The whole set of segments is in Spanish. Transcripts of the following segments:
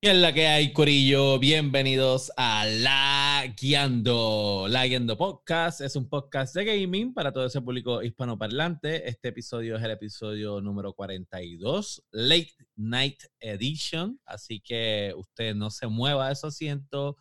¿Qué es la que hay, Corillo? Bienvenidos a La Guiando. La Guiando Podcast es un podcast de gaming para todo ese público hispanoparlante. Este episodio es el episodio número 42, Late Night Edition. Así que usted no se mueva de su asiento.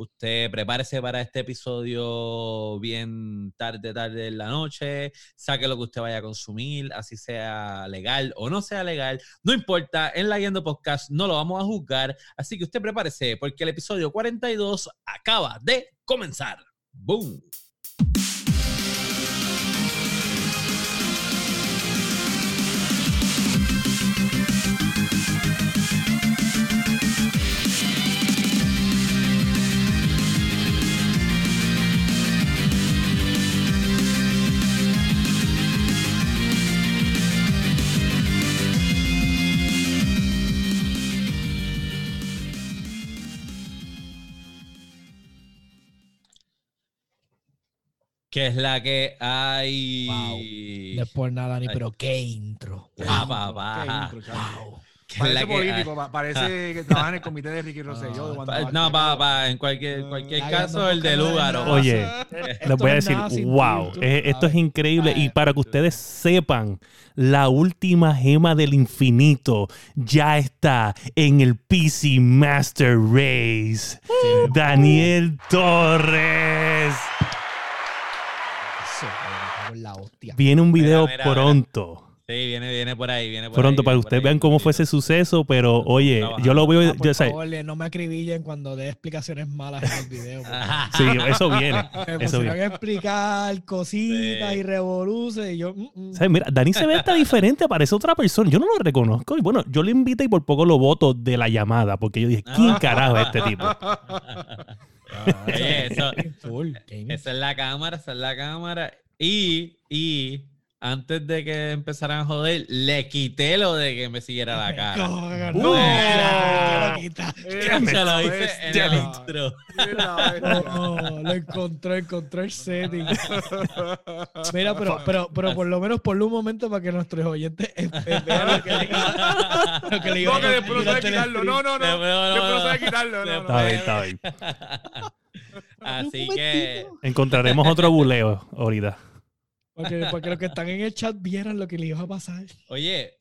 Usted prepárese para este episodio bien tarde, tarde en la noche. Saque lo que usted vaya a consumir, así sea legal o no sea legal. No importa, en la Guiando Podcast no lo vamos a juzgar. Así que usted prepárese porque el episodio 42 acaba de comenzar. ¡Boom! Que es la que hay. Wow. No por nada ni, pero qué intro. Ah, papá. Wow. Parece político, pa- parece que trabaja en el comité de Ricky Rosselló. de cuando Pa- No, va- papá, en cualquier, cualquier Ay, caso, no, el de no, no, Lugaro. no. Oye, les voy a no decir, wow, eh, esto es increíble. Y para que ustedes sepan, la última gema del infinito ya está en el PC Master Race. Daniel Torres. La hostia. Viene un video Mira, mira, mira. pronto. Sí, viene, viene por ahí, viene por Pronto, ahí, para que ustedes vean cómo fue ese suceso, pero oye, trabajando. yo lo veo, Ah, por yo, o sea, favor, le- no me acribillen cuando dé explicaciones malas en el video. sí, eso viene, Me eso viene. a explicar cositas Sí. y revoluces y yo... mm, mm. ¿Sabes? Mira, Dani se ve hasta diferente, parece otra persona. Yo no lo reconozco. Y bueno, yo lo invité y por poco lo voto de la llamada, porque yo dije, ¿quién carajo es este tipo? Oye, eso, esa es la cámara, esa es la cámara. Y, y antes de que empezaran a joder, le quité lo de que me siguiera la cara. No, no, Uh. no, lo quita. Se lo hice en el Bestia. intro. No, lo encontró, encontró el setting. Mira, pero, pero, pero por lo menos por un momento para que nuestros oyentes eh, eh, vean lo que le lo que le No, que después no sabe quitarlo. No, no, no. No, no, no, Después no no. sabe quitarlo. No, Está no. bien, está bien. Así que. Encontraremos otro buleo ahorita. Porque, porque los que están en el chat vieran lo que le iba a pasar. oye,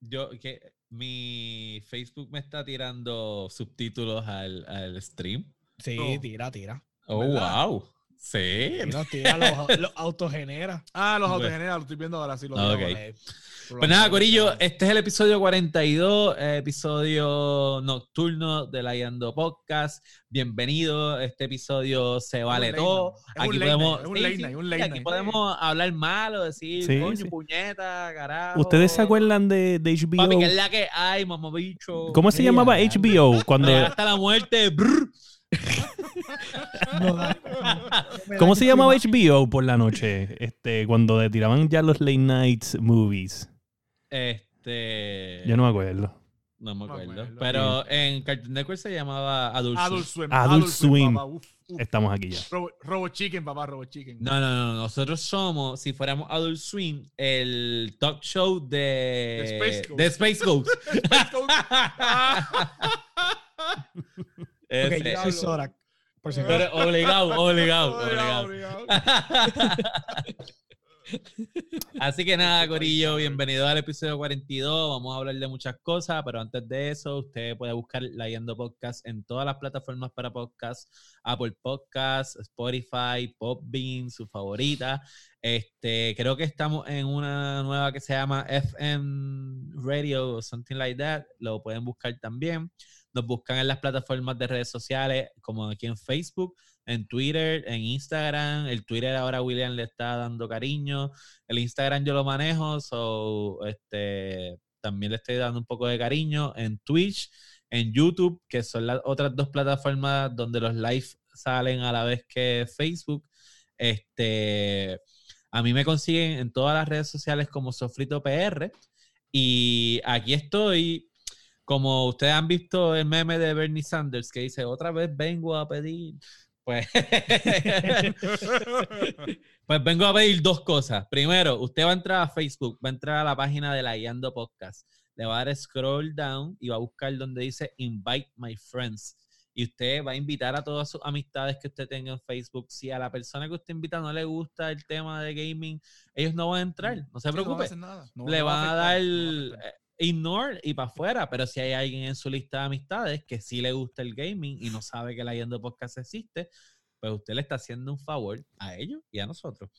yo que mi Facebook me está tirando subtítulos al, al stream. Sí, tira, tira. Oh, ¿Verdad? wow. Sí. Tira, los, los autogenera. Ah, los Bueno. autogeneras, lo estoy viendo ahora. Sí, lo Ah, veo ok. ahora. Pues nada, Corillo, este es el episodio 42, eh, episodio nocturno de la Yando Podcast. Bienvenido, este episodio se vale todo. Aquí podemos, aquí podemos hablar malo, decir Sí, coño, sí. puñeta, carajo. ¿Ustedes se acuerdan de, de HBO? Papi, que es la que hay, mamabicho. ¿Cómo se llamaba. HBO? Cuando, hasta la muerte. brr. No, no, no. ¿Cómo se llamaba HBO por la noche? Este, cuando le tiraban ya los late nights movies. Este. Yo no me acuerdo. no me No me acuerdo. Pero en Cartoon Network se llamaba Adult, Adult Swim. Swim. Adult Swim. papá. Uf, uf. Estamos aquí ya. Robo, Robo Chicken, papá, Robo Chicken. No, no, no. Nosotros somos, si fuéramos Adult Swim, el talk show de, De Space Ghost. de Space Ghost. Ok, Este, yo soy Zorak. Por si pero obligado, obligado, Obligado. Así que nada, Corillo, bienvenido al episodio 42. Vamos a hablar de muchas cosas, pero antes de eso, usted puede buscar La Yendo Podcast en todas las plataformas para podcast, Apple Podcasts, Spotify, Popbean, su favorita. Este, creo que estamos en una nueva que se llama FM Radio o something like that. Lo pueden buscar también. Nos buscan en las plataformas de redes sociales, como aquí en Facebook, en Twitter, en Instagram. El Twitter ahora William le está dando cariño. El Instagram yo lo manejo, so este también le estoy dando un poco de cariño en Twitch, en YouTube, que son las otras dos plataformas donde los live salen a la vez que Facebook. Este, a mí me consiguen en todas las redes sociales como Sofrito PR y aquí estoy. Como ustedes han visto el meme de Bernie Sanders que dice, otra vez vengo a pedir Pues, pues vengo a pedir dos cosas. Primero, usted va a entrar a Facebook, va a entrar a la página de la Guiando Podcast, le va a dar scroll down y va a buscar donde dice Invite My Friends. Y usted va a invitar a todas sus amistades que usted tenga en Facebook. Si a la persona que usted invita no le gusta el tema de gaming, ellos no van a entrar. No se Sí, no va a preocupe. hacer nada. No- le no va van a dar afectar, no va a eh, ignore y para afuera. Pero si hay alguien en su lista de amistades que sí le gusta el gaming y no sabe que la Yendo Podcast existe, pues usted le está haciendo un favor a ellos y a nosotros.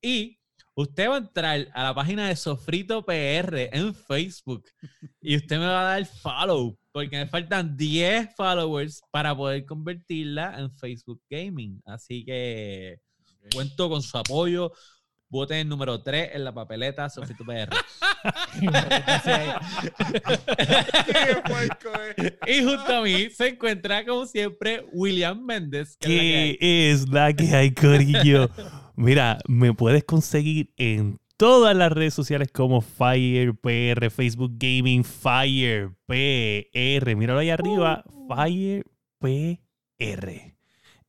Y usted va a entrar a la página de Sofrito PR en Facebook y usted me va a dar follow porque me faltan 10 followers para poder convertirla en Facebook Gaming. Así que cuento con su apoyo. Voten el número 3 en la papeleta Sofrito PR. Y junto a mí se encuentra, como siempre, William Méndez. que es la que hay. ¿Qué es la que hay, Corillo? Mira, me puedes conseguir en todas las redes sociales como Fire PR, Facebook Gaming, Fire PR. Míralo ahí arriba, Fire PR.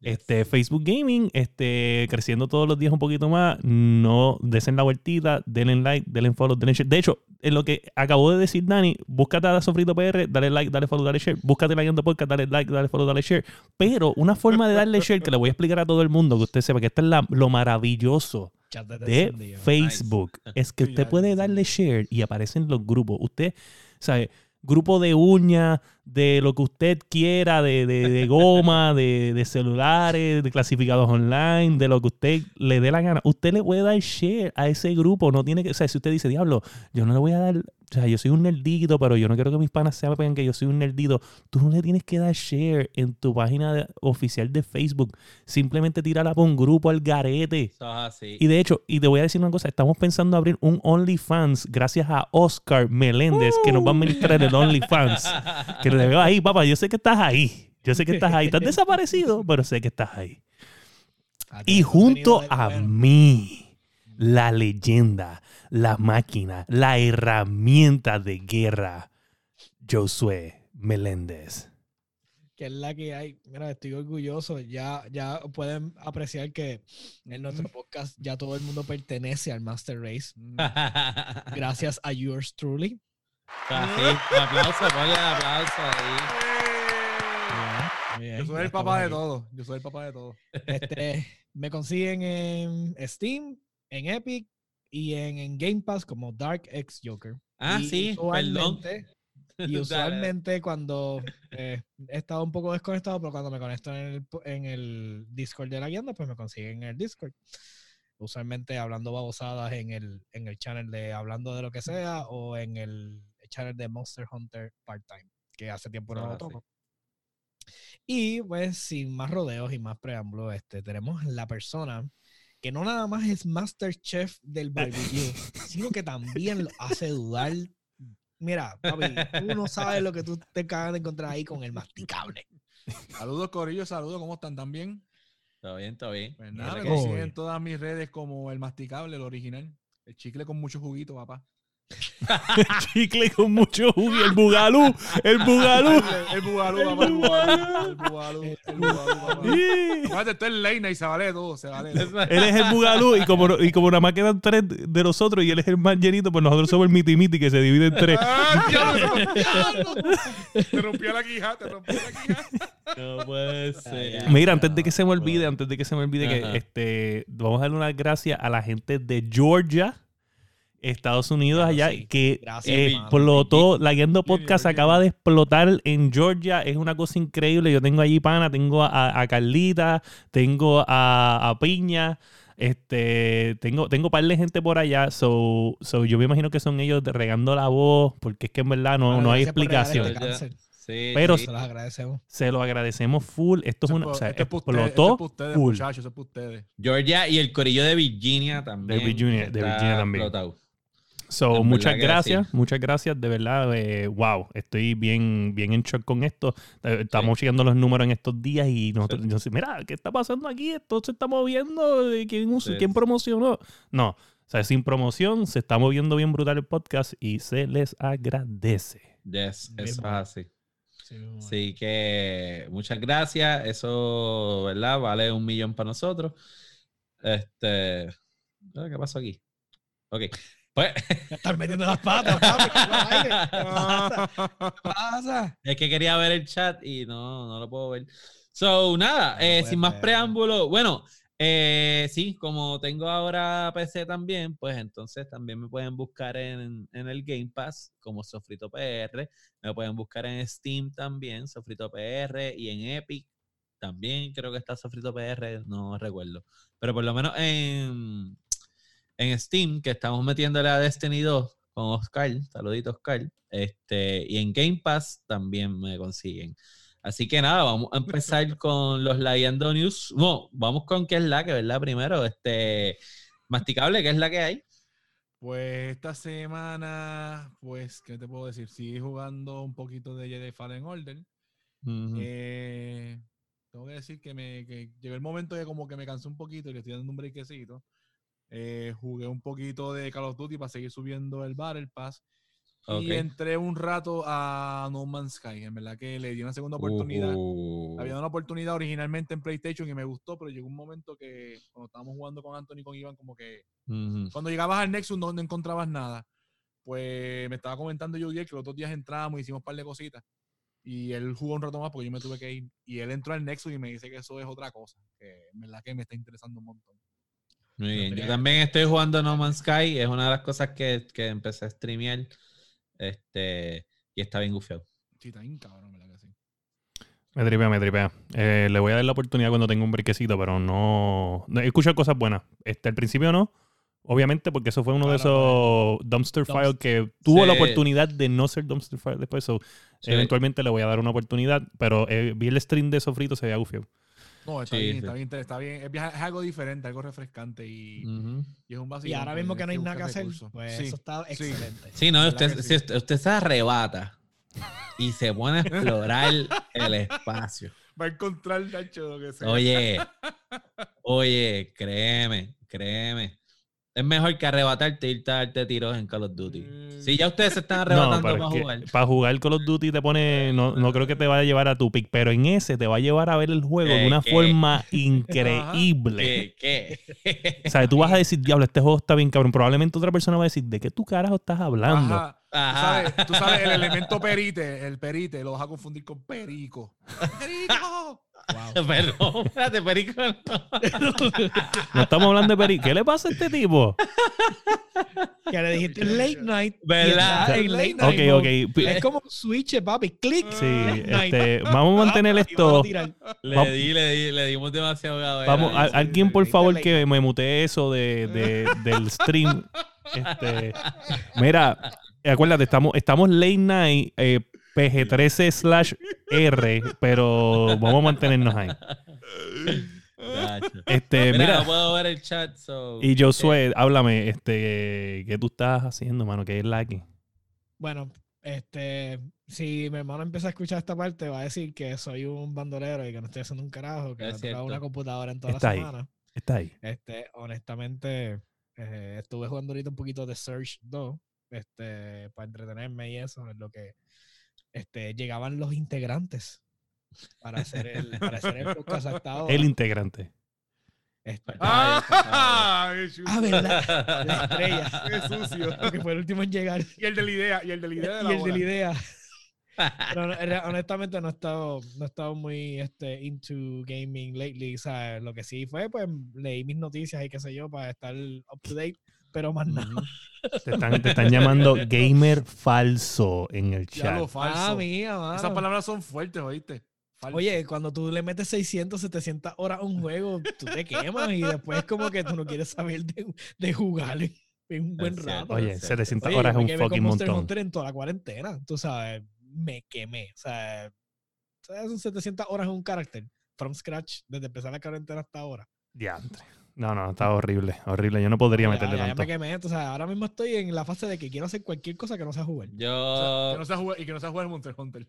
Este, Facebook Gaming, este, creciendo todos los días un poquito más. No desen la vueltita, denle like, denle follow, denle share. De hecho, en lo que acabó de decir Dani, búscate a Sofrito PR, dale like, dale follow, dale share. Búscate la Guiando Podcast, dale like, dale follow, dale share. Pero una forma de darle share que le voy a explicar a todo el mundo, que usted sepa que esto es la- lo maravilloso de. Facebook es que usted puede darle share y aparecen los grupos. Usted, sabe, grupo de uñas, de lo que usted quiera, de, de- de goma, de, de celulares, de clasificados online, de lo que usted le dé la gana. Usted le puede dar share a ese grupo. No tiene que, o sea, si usted dice, diablo, yo no le voy a dar, o sea, yo soy un nerdito, pero yo no quiero que mis panas sepan que yo soy un nerdito. Tú no le tienes que dar share en tu página oficial de Facebook. Simplemente tírala por un grupo al garete. Y de hecho, y te voy a decir una cosa, estamos pensando abrir un OnlyFans gracias a Oscar Meléndez, que nos va a administrar el OnlyFans. Que te veo ahí, papá, yo sé que estás ahí. Yo sé que estás ahí. Estás desaparecido, pero sé que estás ahí. Ah, Y junto a mí, la leyenda, la máquina, la herramienta de guerra, Josué Meléndez. que es la que hay. Mira, estoy orgulloso. Ya, ya pueden apreciar que en nuestro podcast ya todo el mundo pertenece al Master Race. Mm. Gracias a yours truly. Así, un aplauso, ponle un aplauso ahí. Bien, Yo soy el papá de todos. Yo soy el papá de aquí. Este, me consiguen en Steam, en Epic y en, en Game Pass como Dark X Joker. Ah, Y sí, perdón. usualmente- Y usualmente cuando eh, he estado un poco desconectado, pero cuando me conecto en el, en el Discord de la guianda, pues me consiguen en el Discord. Usualmente hablando babosadas en el, en el channel de Hablando de lo que sea o en el channel de Monster Hunter Part-Time, que hace tiempo no Ah, lo sí. toco. Y pues sin más rodeos y más preámbulos, este, tenemos la persona que no nada más es Master Chef del barbecue, sino que también lo hace dudar. Mira, papi, tú no sabes lo que tú te acabas de encontrar ahí con el masticable. Saludos, Corillo. Saludos. ¿Cómo están? ¿Tan bien? Todo bien, todo bien. Pues nada, me consiguen en todas mis redes como el masticable, el original. El chicle con mucho juguito, papá. Chicle con mucho jugo, y el bugalú, el bugalú. El, bugalú, papá. El bugalú. El bugalú. El bugalú, papá. Esto es Leina y se vale todo. Se vale todo. Él es el bugalú y como, no- y como nada más quedan tres de nosotros y él es el más llenito, pues nosotros somos el miti miti que se divide en tres. ¡Ah, diablo, diablo! Te rompió la quijada, te rompió la quijada. No puede ser. Mira, antes de que se me olvide, antes de que se me olvide que este vamos a darle unas gracias a la gente de Georgia, Estados Unidos Claro, allá, sí. que Gracias, mano. explotó, la Guiando Podcast acaba de explotar en Georgia, es una cosa increíble, yo tengo allí pana, tengo a, a Carlita, tengo a, a Piña, este, tengo, tengo par de gente por allá, so, so yo me imagino que son ellos regando la voz, porque es que en verdad no, no hay explicación. este. Sí, Pero- sí. Se los agradecemos. Se lo agradecemos full, esto es una, o sea, es explotó ustedes, full. muchachos. Eso es para ustedes. Georgia y el corillo de Virginia también. De Virginia- de Virginia también. explotado. So, muchas gracias, sí. muchas gracias, de verdad, eh, wow, estoy bien, bien en shock con esto. Eh, Estamos chequeando los números en estos días y nosotros, Sí. yo sé, mira, ¿qué está pasando aquí? Esto se está moviendo, eh, ¿quién, Sí. quién promocionó? No, o sea, sin promoción, se está moviendo bien brutal el podcast y se les agradece. Yes, eso es así. Sí. Así que muchas gracias. Eso, ¿verdad? Vale un millón para nosotros. Este. ¿Qué pasó aquí? Ok. Pues. Ya estás metiendo las patas, papi. ¿Qué pasa? ¿Qué pasa? Es que quería ver el chat y no, no lo puedo ver. So, nada, No eh, sin más verlo. preámbulo. Bueno, eh, sí, como tengo ahora PC también, pues entonces también me pueden buscar en, en el Game Pass como Sofrito PR. Me pueden buscar en Steam también, Sofrito PR, y en Epic también creo que está Sofrito PR, no recuerdo. Pero por lo menos en, en Steam, que estamos metiéndole a Destiny 2 con Oscar, saludito Oscar, este, y en Game Pass también me consiguen. Así que nada, vamos a empezar con los Leyendo News. No, vamos con qué es la que, ¿verdad? Primero, este, masticable, ¿qué es la que hay? Pues esta semana, pues, ¿qué te puedo decir? Sigue jugando un poquito de Jedi Fallen Order. Ujú. Eh, tengo que decir que, me, que llegó el momento de como que me cansé un poquito y le estoy dando un brequecito. Eh, jugué un poquito de Call of Duty para seguir subiendo el Battle Pass. Y entré un rato a No Man's Sky. En verdad que le di una segunda oportunidad. Uh, Había una oportunidad originalmente en PlayStation y me gustó, pero llegó un momento que cuando estábamos jugando con Anthony y con Iván, como que cuando llegabas al Nexus no, no encontrabas nada. Pues me estaba comentando yo que los otros días entramos y hicimos un par de cositas. Y él jugó un rato más porque yo me tuve que ir. Y él entró al Nexus y me dice que eso es otra cosa. Que en verdad que me está interesando un montón. Muy bien. Yo también estoy jugando No Man's Sky. Es una de las cosas que, que empecé a streamear. Este, y está bien gufiado. Sí, está bien cabrón, ¿verdad que sí? Me tripea, me tripea. Eh, le voy a dar la oportunidad cuando tenga un brequecito, pero no. no- He escuchado cosas buenas. Este, al principio no. Obviamente, porque eso fue uno de esos dumpster Dumpster. files que tuvo la oportunidad de no ser dumpster file después. so, Sí. Eventualmente le voy a dar una oportunidad, pero eh, vi el stream de Sofrito, se veía gufiado. No, está Sí, bien, sí. está bien, está bien. Es, algo diferente, algo refrescante y, y es un Y vacío. ahora mismo que no hay nada que hacer, pues eso está sí. excelente. Sí, no, ¿Verdad usted, si usted, usted se arrebata y se pone a explorar el espacio. Va a encontrar Nacho lo que sea. Oye, oye, créeme, créeme. Es mejor que arrebatarte e irte a darte tiros en Call of Duty. Mm. Si ya ustedes se están No, arrebatando pero para es que jugar. para jugar Call of Duty te pone. No, no creo que te vaya a llevar a tu pick, pero en ese te va a llevar a ver el juego de una ¿qué? forma increíble. ¿Qué? ¿Qué? O sea, tú vas a decir, diablo, este juego está bien cabrón. Probablemente otra persona va a decir, ¿de qué tú carajo estás hablando? Ajá. Tú sabes, tú sabes, el elemento perite, el perite, lo vas a confundir con perico. ¡Perico! Wow. Perdón, espérate, perico. no. No estamos hablando de Peri. ¿Qué le pasa a este tipo? Que le dijiste late night. ¿Verdad? en late night Ok, mode. ok. Es como un switch, papi. Click. Sí, este, vamos a mantener esto. Le di, le di, le dimos demasiado. Vamos, a- alguien por favor que me mutee eso de, de- del stream. Este, mira, acuérdate, estamos, estamos late night eh, PG13 slash R, pero vamos a mantenernos ahí. Este, Mira, mira, no puedo ver el chat. So, y Josué, háblame, este, ¿qué tú estás haciendo, mano? ¿Qué es la aquí? Bueno, este, si mi hermano empieza a escuchar esta parte, va a decir que soy un bandolero y que no estoy haciendo un carajo, que Es no una computadora en toda Está la ahí. semana. Está ahí. Este, honestamente, eh, estuve jugando ahorita un poquito de Surge 2, este, para entretenerme y eso, en lo que este, llegaban los integrantes para hacer el, para hacer el podcast hasta ahora. El integrante. Este, ¡Ah! ¡Qué chulo! ah, ¿verdad? La estrella. ¡Qué sucio! Porque fue el último en llegar. Y el de la idea, y el de la idea de y el de la idea. Pero honestamente no he estado, no he estado muy este, into gaming lately. Lo que sí fue, pues leí mis noticias y qué sé yo para estar up to date, pero más nada. Te están, te están llamando gamer falso en el Ya chat. lo falso. Ah, mía, mano. Esas palabras son fuertes, ¿oíste? Falso. Oye, cuando tú le metes 600, 700 horas a un juego, tú te quemas y después como que tú no quieres saber de, de jugar en, en un buen rato. Oye, Exacto. 700 Oye, horas es un fucking Monster montón. Hunter en toda la cuarentena. Tú sabes, me quemé. O sea, son 700 horas en un carácter. From scratch, desde empezar la cuarentena hasta ahora. Diantre. No, no, está horrible, horrible. Yo no podría meterle ya, ya tanto. me quemé. O sea, ahora mismo estoy en la fase de que quiero hacer cualquier cosa que no sea jugar. O sea, Yo. que no sea jugar, y que no sea jugar Monster Hunter.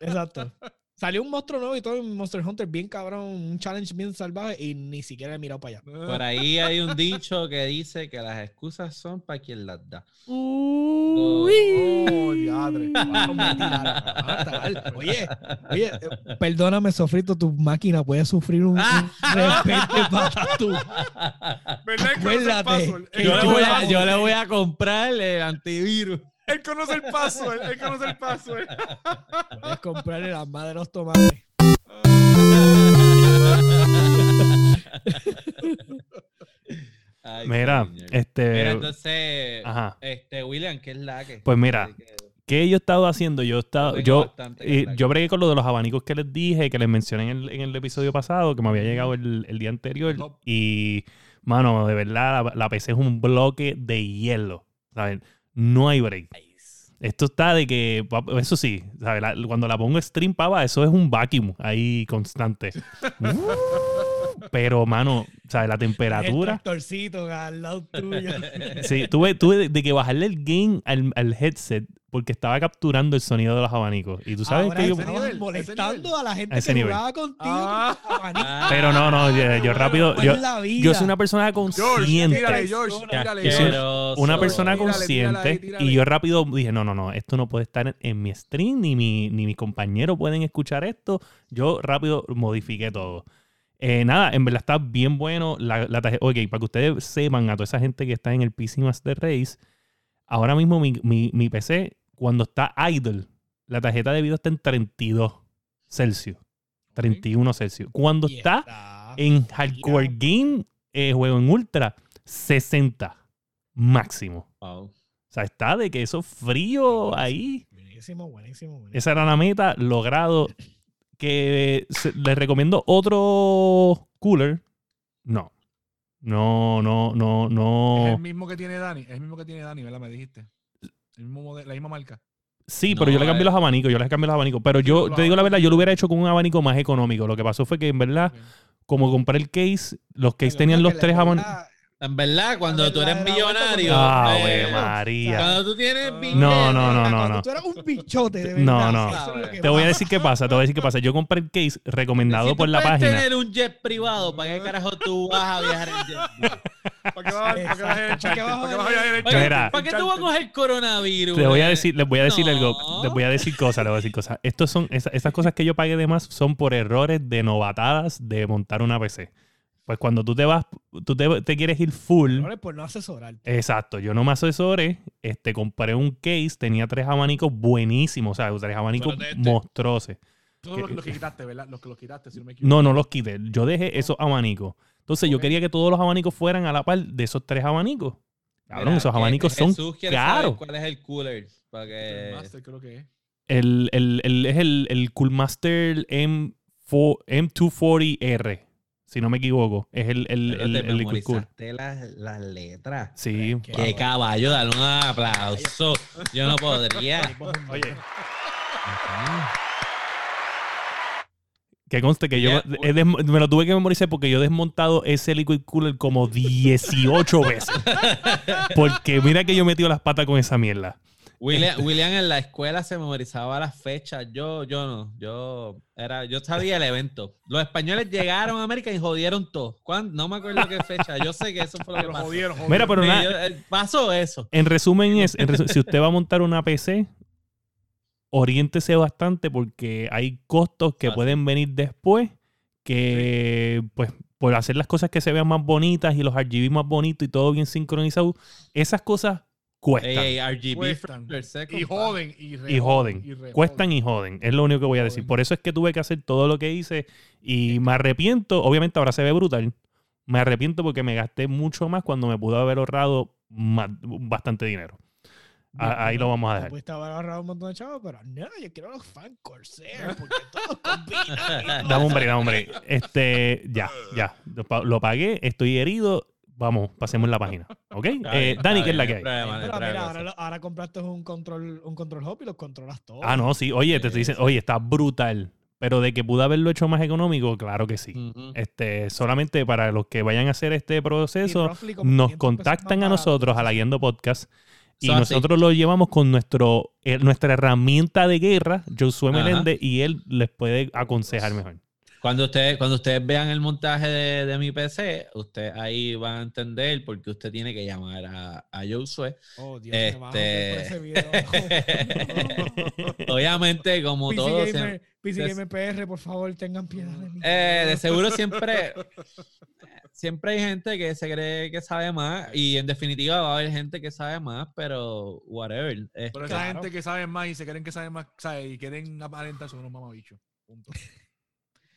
Exacto. Salió un monstruo nuevo y todo en Monster Hunter bien cabrón, un challenge bien salvaje y ni siquiera he mirado para allá. Por ahí hay un dicho que dice que las excusas son para quien las da. Oh, diadre. Está mal. Oye, oye, eh, perdóname, Sofrito, tu máquina puede sufrir un, un repente conoce el Acuérdate Yo yo le voy a comprar el antivirus. Él conoce el password. Él conoce el password. Puedes comprarle la madre de los tomates. Ay, Mira, señor. este. Mira, entonces, Ajá. este, William, ¿qué es la que? Pues mira, ¿Qué yo he estado haciendo? Yo he estado, yo, eh, yo bregué con lo de los abanicos que les dije, que les mencioné en el, en el episodio pasado, que me había llegado el, el día anterior. Top. Y, mano, de verdad, la, la PC es un bloque de hielo. ¿sabes? No hay break. Esto está de que, eso sí, ¿sabes? La- cuando la pongo stream, pava, eso es un vacuum ahí constante. Pero, mano, ¿sabes? La El temperatura. tractorcito al lado tuyo. Sí, tuve, tuve de, que bajarle el gain al, al headset porque estaba capturando el sonido de los abanicos. Y tú sabes Ahora que yo... nivel, molestando a la gente A ese que nivel. jugaba contigo. Ah. Ah, Pero no, no, yo, yo rápido... Pues Yo, yo soy una persona George, consciente. tírale, George, tírale, Yo soy George. Una persona Tírale, consciente tírale tírale. y yo rápido dije, no, no, no, esto no puede estar en, en mi stream, ni, mi, ni mis compañeros pueden escuchar esto. Yo rápido modifiqué todo. Eh, nada, en verdad está bien bueno. La, la tarjeta- ok, para que ustedes sepan, a toda esa gente que está en el PC Master Race, ahora mismo mi, mi- mi PC, cuando está idle, la tarjeta de video está en 32 Celsius. 31 Celsius. Cuando Y está está en Hardcore Game, eh, juego en Ultra, 60 máximo. Wow. O sea, está de que eso frío ahí. Buenísimo, buenísimo, buenísimo. Esa era la meta, logrado. Que se- les recomiendo otro cooler. No. No, no, no, Es no. el mismo que tiene Dani. Es el mismo que tiene Dani, ¿verdad? Me dijiste. El mismo modelo, la misma marca. Sí, No, pero yo le cambié eh. los abanicos, yo les cambié los abanicos. Pero yo te digo la verdad, yo lo hubiera hecho con un abanico más económico. Lo que pasó fue que en verdad, como compré el case, los case Pero tenían los tres abanicos. En verdad, cuando La tú eres millonario. Ave eh, María. Cuando tú tienes No, billete, No, no, no, no, Cuando no. Tú eras un bichote, de verdad. No, no. Es Te voy a decir qué pasa, te voy a decir qué pasa. Yo compré el case recomendado si por tú la página. tener un jet privado, ¿para qué carajo tú vas a viajar en jet? ¿Para qué vas a- para qué vas a ir en ¿Para qué vas a ¿Para qué vas a ir en ¿Para qué, Mira. para qué tú vas a coger coronavirus? Te voy a eh? decir, les voy a decir No. algo, les voy a decir cosas, les voy a decir cosas. Estos son, esa- esas cosas que yo pagué de más son por errores de novatadas de montar una PC. Pues cuando tú te vas, tú te, te quieres ir full. Ahora, por no asesorarte. Exacto, yo no me asesoré, este, compré un case, tenía tres abanicos buenísimos, o sea, tres abanicos este. monstruosos. Todos los, los que quitaste, ¿verdad? Los que los quitaste, si no me equivoco. No, no los quité, yo dejé esos abanicos. Entonces yo quería que todos los abanicos fueran a la par de esos tres abanicos. Cabrón, Mira, esos que abanicos son Jesús saber caros. ¿Cuál es el cooler? Para El que... Master creo que es. El, el, el- es el, el Coolmaster M4, M240R, si no me equivoco. Es el, el, Pero el, te el Liquid Cool. memorizaste las, las letras. Sí. Qué Qué caballo, dale un aplauso. Yo no podría. Oye. Que conste que yo me lo tuve que memorizar porque yo he desmontado ese liquid cooler como 18 veces. Porque mira que yo he metido las patas con esa mierda. William, William en la escuela se memorizaba las fechas. Yo, yo no. Yo era, yo sabía el evento. Los españoles llegaron a América y jodieron todo. ¿Cuándo? No me acuerdo qué fecha. Yo sé que eso fue lo que pasó. jodieron, jodieron. Mira, pero yo- eh, pasó eso. En resumen es, en resu- si usted va a montar una PC, oriéntese bastante porque hay costos que Ah, pueden venir después que, pues, por hacer las cosas que se vean más bonitas y los RGB más bonitos y todo bien sincronizado, esas cosas cuestan. Ey, RGB Cuestan. Second, Y joden. Y, re y joden. re Cuestan y joden. Es lo único que voy a decir. Por eso es que tuve que hacer todo lo que hice y me arrepiento. Obviamente ahora se ve brutal. Me arrepiento porque me gasté mucho más cuando me pudo haber ahorrado más- bastante dinero. A- ahí lo vamos a dejar. Pudiste haber agarrado un montón de chavos, pero no, yo quiero los fan Corsair porque todos combinan. Dame un break, dame un break. Este, ya, ya. Lo pagué, estoy herido. Vamos, pasemos la página. ¿Ok? Eh, bien, Dani, ¿qué es la que hay? Pero mira, ahora, lo- ahora compraste un control, un control hub y los controlas todos. Ah, no, sí. Oye, te estoy diciendo, oye, está brutal. Pero de que pude haberlo hecho más económico, claro que sí. Ujú. Este, solamente para los que vayan a hacer este proceso, nos 500 pesos contactan a nosotros, a la Guiando Podcast. Y So, así. nosotros lo llevamos con nuestro, eh, nuestra herramienta de guerra, Josué Ajá. Meléndez, y él les puede aconsejar mejor. Cuando ustedes, cuando ustedes vean el montaje de, de mi PC, ustedes ahí van a entender por qué usted tiene que llamar a, a Josué. Oh, Dios, me van a joder por ese video. Obviamente, como PC todo, Gamer, PC des- Gamer PR, por favor, tengan piedad de mí. Eh, de seguro siempre, siempre hay gente que se cree que sabe más y en definitiva va a haber gente que sabe más, pero whatever. Este, Pero esa Claro. gente que sabe más y se creen que saben más, ¿sabes? Y quieren aparentar son unos mamabichos. Punto.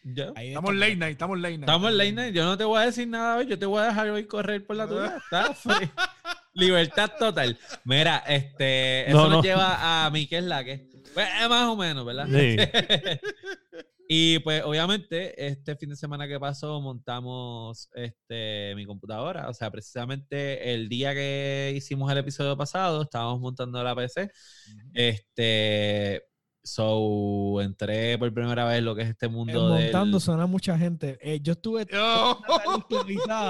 Estamos late night, estamos late night. estamos en late night, yo no te voy a decir nada hoy, yo te voy a dejar hoy correr por la tuya. Está free. Libertad total. Mira, este, eso No, nos no. lleva a mí, que es la que. Pues, eh, más o menos, ¿verdad? Sí. y pues obviamente este fin de semana que pasó montamos este mi computadora, o sea, precisamente el día que hicimos el episodio pasado estábamos montando la PC. Este so entré por primera vez en lo que es este mundo del- montando suena mucha gente. Eh, yo estuve Oh.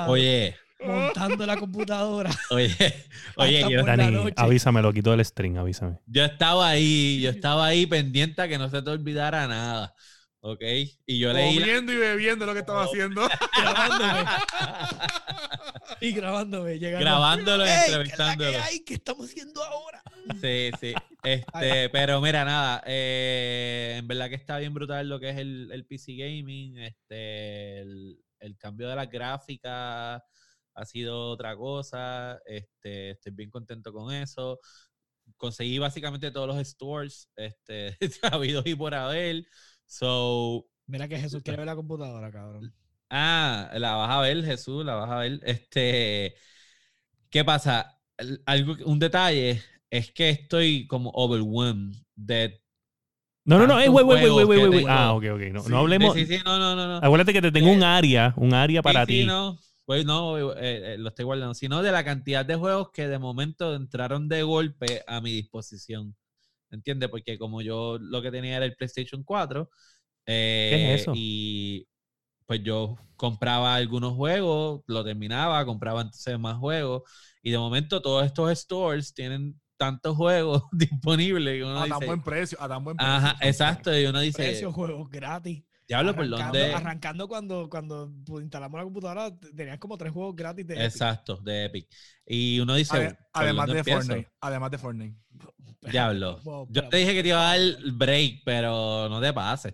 Oye, montando la computadora. oye, oye, yo, la Dani, avísame, lo quito del string, avísame. yo estaba ahí, yo estaba ahí pendiente a que no se te olvidara nada. ¿Ok? Y yo leí la- Comiendo y bebiendo lo que estaba haciendo. Y grabándome. Llegando. grabándolo, ¡Ey, ¿qué es la que entrevistándolo. hay? ¿Qué estamos haciendo ahora? Sí, sí. Este, pero mira, nada, eh, en verdad que está bien brutal lo que es el, el PC Gaming. Este, el, el cambio de las gráficas ha sido otra cosa. Este, estoy bien contento con eso. Conseguí básicamente todos los stores, este, habido y por haber. So, Mira que Jesús quiere ver la computadora, cabrón. Ah, la vas a ver, Jesús, la vas a ver. Este, ¿qué pasa? Algo, un detalle es que estoy como overwhelmed de No, no, no, güey, juegos güey, que güey. tengo. Ah, ok, ok. No, Sí, no hablemos. Sí, sí, no, no, no. Acuérdate que te tengo Eh, un área, un área para Sí, sí, ti. no. Pues no, eh, eh, lo estoy guardando. Sino de la cantidad de juegos que de momento entraron de golpe a mi disposición. ¿Entiendes? Porque como yo lo que tenía era el PlayStation 4. eh, es eso? Y pues yo compraba algunos juegos, lo terminaba, compraba entonces más juegos. Y de momento todos estos stores tienen tantos juegos disponibles que uno A tan dice, buen precio, a tan buen precio. Ajá, exacto. Y uno dice, Precio, juegos gratis. diablo, ¿por dónde? arrancando cuando, cuando instalamos la computadora, tenías como tres juegos gratis de Epic. Exacto, de Epic. Y uno dice, Ade- ¿por además de empiezo? Fortnite. Además de Fortnite. Diablo. Yo te dije que te iba a dar break, pero no te pases.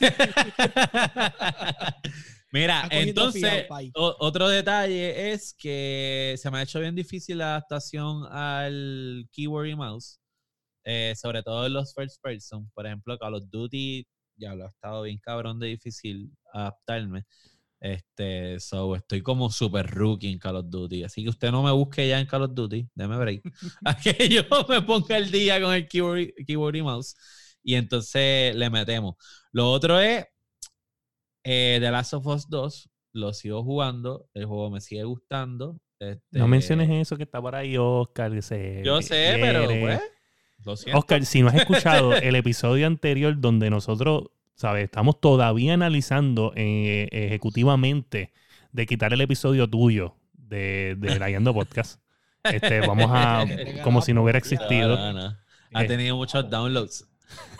Mira, entonces, otro detalle es que se me ha hecho bien difícil la adaptación al keyboard y mouse, eh, sobre todo en los first person. Por ejemplo, Call of Duty, ya lo ha estado bien cabrón de difícil adaptarme. Este, so estoy como super rookie en Call of Duty. Así que usted no me busque ya en Call of Duty, déme break. a que yo me ponga el día con el keyboard, y- keyboard y mouse. Y entonces le metemos. Lo otro es eh, The Last of Us 2. Lo sigo jugando. El juego me sigue gustando. No este, menciones eso que está por ahí, Oscar. que se Yo sé, pero pues. Lo siento. Oscar, si no has escuchado el episodio anterior donde nosotros, ¿sabes? Estamos todavía analizando eh, ejecutivamente de quitar el episodio tuyo de, de Layando Podcast. Este, vamos a, como si no hubiera existido. No, no, no. Ha tenido muchos downloads.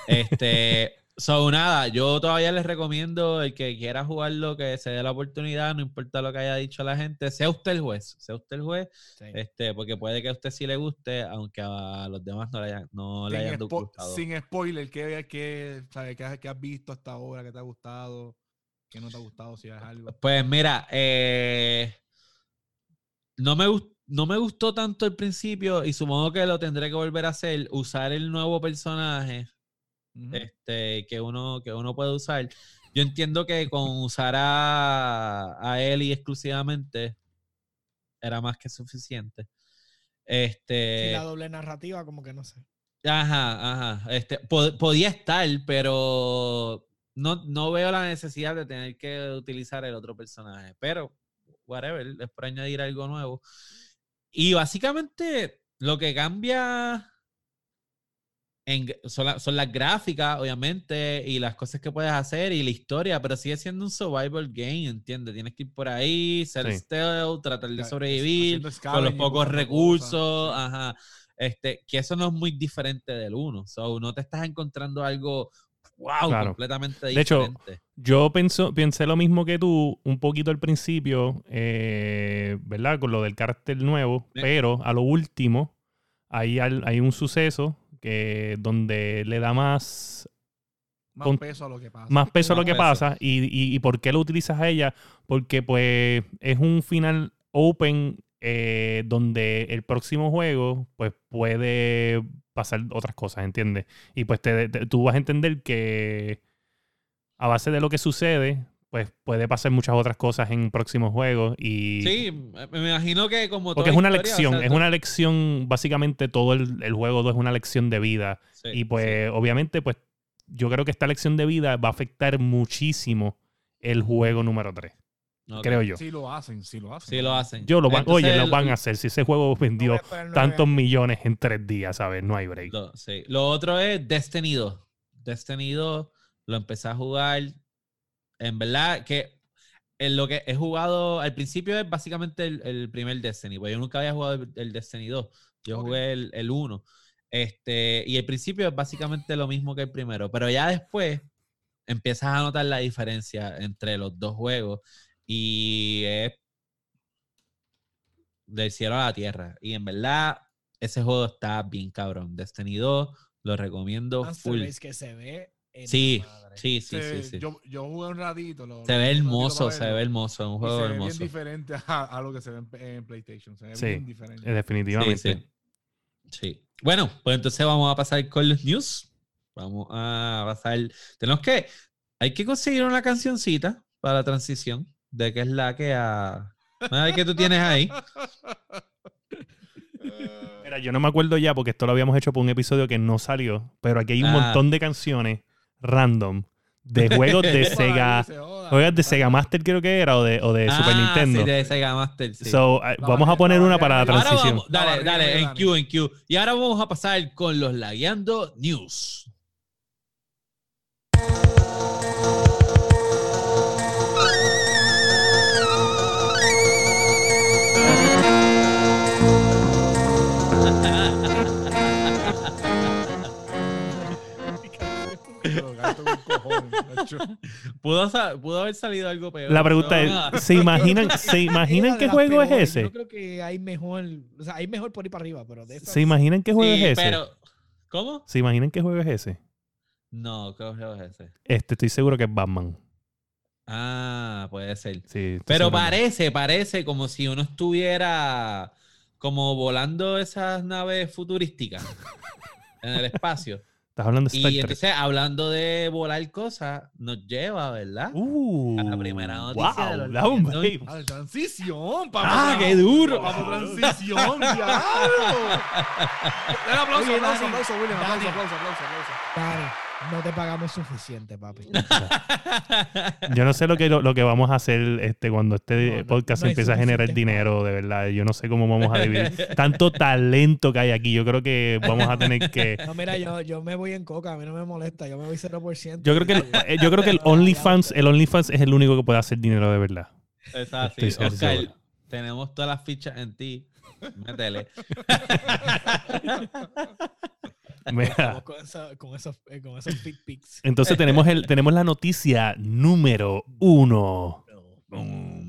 Este, so nada, yo todavía les recomiendo el que quiera jugarlo, que se dé la oportunidad, no importa lo que haya dicho la gente, sea usted el juez, sea usted el juez, Sí. este, porque puede que a usted sí le guste, aunque a los demás no le hayan, no le hayan gustado. sin spoiler, ¿qué, qué, sabes, qué, has- qué has visto hasta ahora? ¿Qué te ha gustado? ¿Qué no te ha gustado? Si es algo. Pues mira, eh, no, me gust- no me gustó tanto al principio y supongo que lo tendré que volver a hacer, usar el nuevo personaje Ujú. este, que, uno, que uno puede usar. Yo entiendo que con usar a, a Ellie exclusivamente era más que suficiente. Sí, Este, la doble narrativa, como que no sé. ajá, ajá. Este, po- podía estar, pero no, no veo la necesidad de tener que utilizar el otro personaje. Pero, whatever, es por añadir algo nuevo. Y básicamente lo que cambia en son, la- son las gráficas, obviamente, y las cosas que puedes hacer y la historia, pero sigue siendo un survival game, ¿entiendes? Tienes que ir por ahí, ser Sí. stealth, tratar de sobrevivir con los pocos recursos, ajá. este, que eso no es muy diferente del 1. So, no te estás encontrando algo, wow, Claro. completamente De hecho, diferente. Yo penso, pensé lo mismo que tú un poquito al principio, eh, ¿verdad? Con lo del carácter nuevo, Sí. pero a lo último hay, al- hay un suceso que donde le da más, Más Con- peso a lo que pasa. más peso a lo que peso. pasa y, y, y por qué lo utilizas a ella, porque pues es un final open eh, donde el próximo juego pues puede pasar otras cosas, ¿entiendes? Y pues te- te- tú vas a entender que a base de lo que sucede, pues puede pasar muchas otras cosas en próximos juegos y... Sí, me imagino que como Porque es una historia, o lección, sea, es una lección, básicamente todo el, el juego es una lección de vida. sí, Y pues, obviamente, pues, yo creo que esta lección de vida va a afectar muchísimo el juego número 3, sí. Ok. creo yo. Sí lo hacen, sí lo hacen. Sí lo hacen. Yo lo van, Entonces, oye, lo van a hacer. Si ese juego No vendió esperar tantos millones en tres días, ¿sabes? No hay break. Lo, sí. Lo otro es Destiny 2. Destiny 2 lo empecé a jugar. En verdad que en lo que he jugado al principio es básicamente el, el primer Destiny, porque yo nunca había jugado el, el Destiny 2. Yo jugué el, el 1. Este, y el principio es básicamente lo mismo que el primero, pero ya después empiezas a notar la diferencia entre los dos juegos y es del cielo a la tierra. Y en verdad, ese juego está bien cabrón. Destiny 2, lo recomiendo full. Que se ve. Sí, sí, sí, Se- sí, sí. Yo, yo jugué un ratito. lo- Se lo ve hermoso, se ve hermoso, es un y juego se ve bien hermoso. diferente a, a lo que se ve en, en PlayStation. Se ve Sí, bien diferente. Eh, Definitivamente. Sí, sí. Sí. Bueno, pues entonces vamos a pasar con los news. Vamos a pasar. Tenemos que. Hay que conseguir una cancioncita para la transición. De que es la que a. A ver qué tú tienes ahí. Mira, yo no me acuerdo ya porque esto lo habíamos hecho por un episodio que no salió, pero aquí hay un Ah. montón de canciones random de juegos de Sega. Juegos de Sega Master creo que era o de, o de Super Ah, Nintendo. Sí, de Sega Master. sí. So, eh, La vamos a barriga- poner una para la transición. vamos, dale, dale, en Q, en Q. Y ahora vamos a pasar con los Lagueando News. Con cojones. Pudo, haber salido algo peor. La pregunta No, es, nada. ¿se imaginan, ¿se imaginan qué juego es ese? Yo creo que hay mejor. O sea, hay mejor por ir para arriba, pero de esas- ¿Se imaginan qué juego Sí, es ese? pero. ¿Cómo? ¿Se imaginan qué juego es ese? No, ¿qué juego es ese? Este, estoy seguro que es Batman. Ah, puede ser. Sí, Pero seguro. parece, parece como si uno estuviera como volando esas naves futurísticas en el espacio. Estás hablando de Star Y Trek. entonces, hablando de volar cosas, nos lleva, ¿verdad? Uh, a la primera noticia de wow, los that one, Lagueando babe. Ah, transición, papá. ¡Ah, qué duro! Vamos, transición, diablo. Dale aplauso, aplauso, aplauso, William. Aplauso, aplauso, aplauso, aplauso. No te pagamos suficiente, papi. Yo no sé lo que, lo, lo que vamos a hacer este, cuando este No, podcast no empiece a generar dinero, de verdad. Yo no sé cómo vamos a dividir. Tanto talento que hay aquí. Yo creo que vamos a tener que. No, mira, yo, yo me voy en coca, a mí no me molesta, yo me voy 0%. Yo creo que el, eh, yo creo que el OnlyFans, el OnlyFans es el único que puede hacer dinero de verdad. Estoy seguro. Oscar, tenemos todas las fichas en ti. Métele. Mira. Con, esa- con esos, eh, con esos fit pics. Entonces tenemos el, tenemos la noticia número uno.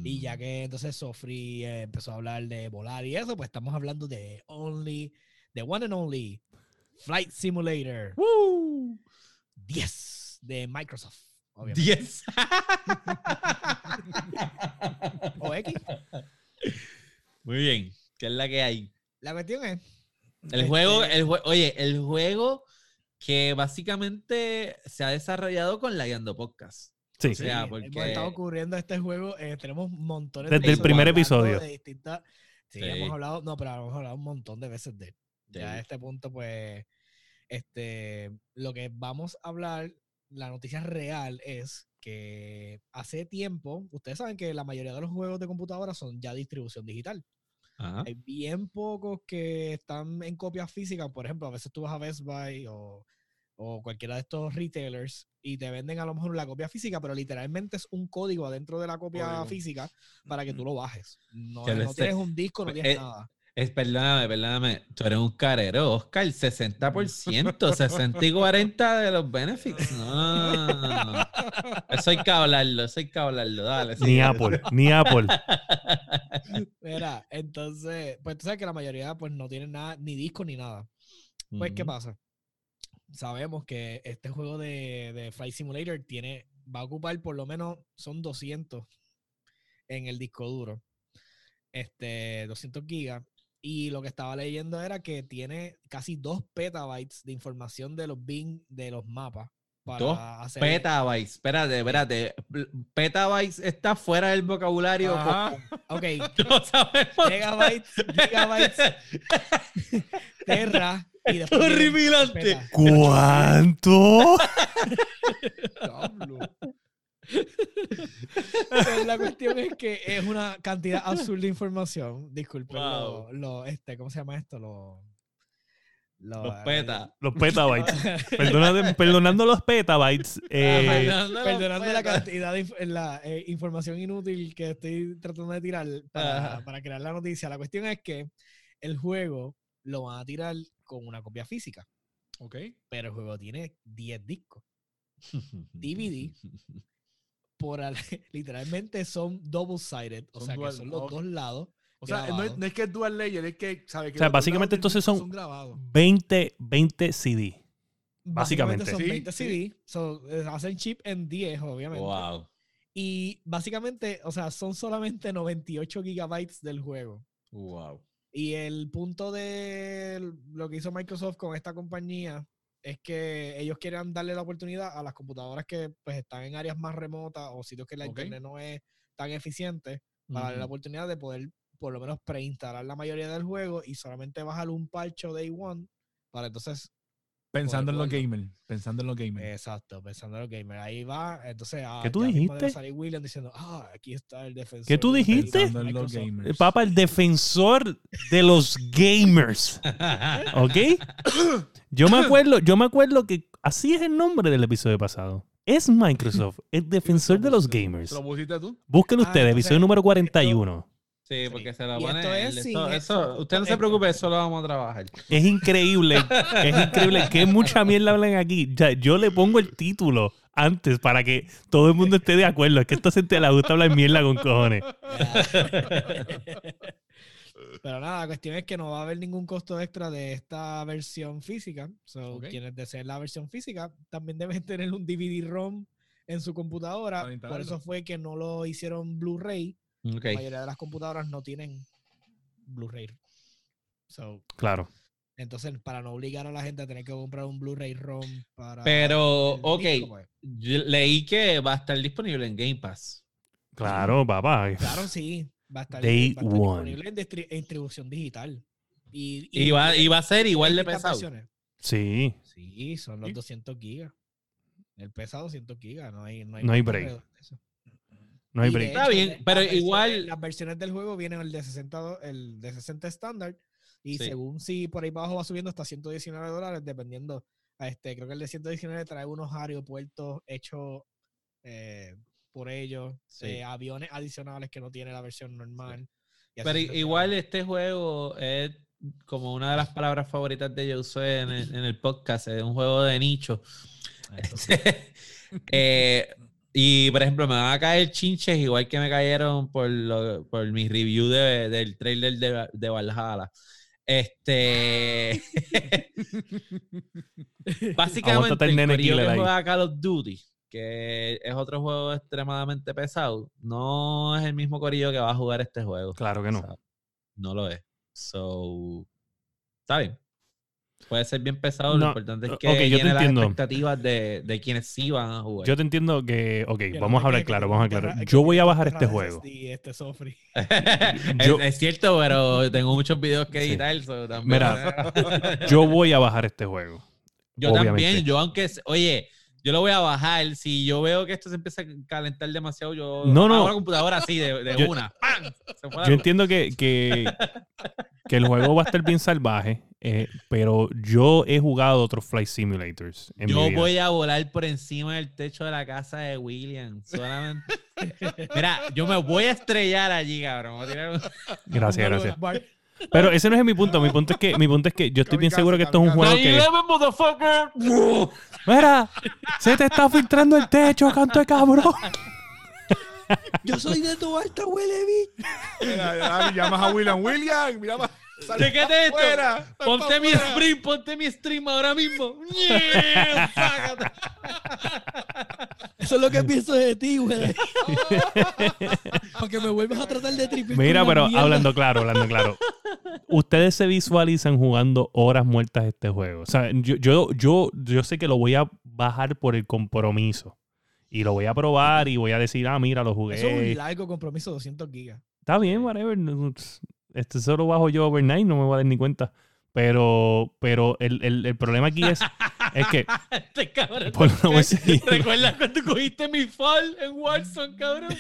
Y ya que entonces Sofri eh, empezó a hablar de volar y eso, pues estamos hablando de Only, de One and Only Flight Simulator 10 de Microsoft. Obviamente. 10. O X. Muy bien. ¿Qué es la que hay? La cuestión es. El juego, el jue- oye, el juego que básicamente se ha desarrollado con la Guiando Podcast. Sí. O sea, sí, porque- hemos estado ocurriendo este juego. eh, tenemos montones Desde el episodios primer hablando episodio. de distintas- sí, Sí. hemos hablado, no, pero hemos hablado un montón de veces de él. Ya a Sí. este punto, pues, este, lo que vamos a hablar, la noticia real es que hace tiempo, ustedes saben que la mayoría de los juegos de computadora son ya distribución digital. Ajá. Hay bien pocos que están en copias físicas. Por ejemplo, a veces tú vas a Best Buy o, o cualquiera de estos retailers y te venden a lo mejor la copia física, pero literalmente es un código adentro de la copia Código. física para que tú lo bajes. No, no tienes un disco, no tienes eh, nada. Es, perdóname, perdóname. Tú eres un carero, Oscar. 60%, 60 y 40 de los benefits. No, no, no, no. Eso hay que hablarlo, eso hay que hablarlo. Dale. Ni sigue. Apple, ni Apple. Mira, entonces, pues tú sabes que la mayoría pues no tienen nada, ni disco ni nada. Pues, ¿qué pasa? Sabemos que este juego de, de Flight Simulator tiene, va a ocupar por lo menos, son 200 en el disco duro. Este, 200 gigas. Y lo que estaba leyendo era que tiene casi 2 petabytes de información de los Bing, de los mapas. Para Dos hacer Petabytes, espérate, espérate. Petabytes está fuera del vocabulario. Ajá. Ok, No sabemos. megabytes, gigabytes, terra y después. Horripilante. ¿Cuánto? La cuestión es que es una cantidad absurda de información. Disculpen, Wow. lo, lo- este, ¿cómo se llama esto? Lo, lo- Los peta. Los petabytes. Perdonando, perdonando los petabytes. eh, Perdonando la cantidad de la, eh, información inútil que estoy tratando de tirar para, para crear la noticia. La cuestión es que el juego lo van a tirar con una copia física, Ok. pero el juego tiene 10 discos. DVD. Por al- literalmente son double-sided, o Son sea dual- que son los dos lados. O sea, no es, Grabado. no es que es dual layer, es que, ¿sabes? Que O sea, básicamente entonces son- grabados. 20, 20 CD. Básicamente, Básicamente. son Sí, 20 sí. CD. so, eh, hacen chip en 10, obviamente. Wow. Y básicamente, o sea, son solamente 98 gigabytes del juego. Wow. Y el punto de lo que hizo Microsoft con esta compañía es que ellos quieren darle la oportunidad a las computadoras que pues están en áreas más remotas o sitios que la internet no es tan eficiente para darle la oportunidad de poder por lo menos preinstalar la mayoría del juego y solamente bajar un parcho day one para entonces Pensando en los gamers. Pensando en los gamers. Exacto, pensando en los gamers. Ahí va. Entonces, ah, ¿Qué tú dijiste? salir William diciendo, ah, aquí está el defensor. ¿Qué tú dijiste? en los Microsoft". gamers. Papá, el defensor de los gamers. ¿Ok? Yo me acuerdo, yo me acuerdo que así es el nombre del episodio pasado. Es Microsoft, el defensor de los gamers. ¿Te lo pusiste tú? Busquen Ah, ustedes, episodio número 41. Sí, Sí. porque se la Y pone. esto es eso, sin eso- eso- usted no se preocupe, eso lo vamos a trabajar. Es increíble, es increíble que mucha mierda hablan aquí. Ya, yo le pongo el título antes para que todo el mundo esté de acuerdo. Es que esta gente le gusta hablar mierda con cojones. Pero nada, la cuestión es que no va a haber ningún costo extra de esta versión física. So, Ok. quienes deseen la versión física también deben tener un DVD-ROM en su computadora. Por eso fue que no lo hicieron Blu-ray. La mayoría de las computadoras no tienen Blu-ray. So, Claro. entonces, para no obligar a la gente a tener que comprar un Blu-ray ROM para. Pero, el ok. disco, pues, Yo leí que va a estar disponible en Game Pass. Claro, papá. Claro, sí. Va a estar, Day va a estar one. disponible en, distri- en distribución digital. Y, Y va, y va a ser igual de pesado. versiones. Sí. Sí, son los ¿Sí? 200 gigas. El pesa 200 gigas, no hay, no hay, No hay break. alrededor de eso. No hay break. Está hecho, bien, de- pero las igual- versiones- Las versiones del juego vienen el de 60, do- el de 60 estándar. Y Sí. según si por ahí abajo va subiendo hasta 119 dólares, dependiendo. a Este, creo que el de 119 trae unos aeropuertos hechos eh, por ellos, Sí. eh, aviones adicionales que no tiene la versión normal. y así Pero igual este juego es como una de las palabras favoritas de Josué en el, en el podcast. Es un juego de nicho. Eh, y por ejemplo, me van a caer chinches igual que me cayeron por, lo- por mi review de- del trailer de, de Valhalla. Este. Básicamente, el corillo que juega Call of Duty, que es otro juego extremadamente pesado, no es el mismo corillo que va a jugar este juego. Claro que no. O sea, no lo es. So, está bien. Puede ser bien pesado, lo importante es que yo te llene las expectativas de, de quienes sí van a jugar. Yo te entiendo que, ok, Que vamos a hablar claro, que vamos a aclarar. Yo que voy a bajar este juego. SSD, este Sofri. es, Yo- es cierto, pero tengo muchos videos que Sí. editar. so también- Mira, Yo voy a bajar este juego. yo obviamente. también, yo aunque, oye, yo lo voy a bajar. Si yo veo que esto se empieza a calentar demasiado, yo No, no. la computadora así de, de Yo- una. ¡Pam! Yo entiendo que, que, que el juego va a estar bien salvaje, eh, pero yo he jugado otros Flight Simulators. En mi Yo vida. voy a volar por encima del techo de la casa de William. Solamente. Mira, yo me voy a estrellar allí, cabrón. Gracias, gracias. Pero ese no es mi punto. Mi punto es que, mi punto es que yo estoy bien seguro que esto es un juego que. motherfucker. Mira, se te está filtrando el techo, canto de cabrón. Yo soy de tu alta huele mira, llamas a William William. Mira, sal Chequete esto. fuera, Ponte mi fuera. stream, ponte mi stream ahora mismo. Eso es lo que pienso de ti, güey. Porque me vuelvas a tratar de triple. Mira, pero hablando claro, hablando claro. Ustedes se visualizan jugando horas muertas este juego. O sea, yo, yo, yo, yo sé que lo voy a bajar por el compromiso. Y lo voy a probar y voy a decir, ah, mira, lo jugué. Eso es un largo compromiso, 200 gigas. Está bien, whatever. Este solo bajo yo overnight, no me voy a dar ni cuenta. Pero, pero el, el, el problema aquí es, es que. Este cabrón. Por. ¿Recuerdas cuando cogiste mi fall en Warzone, cabrón?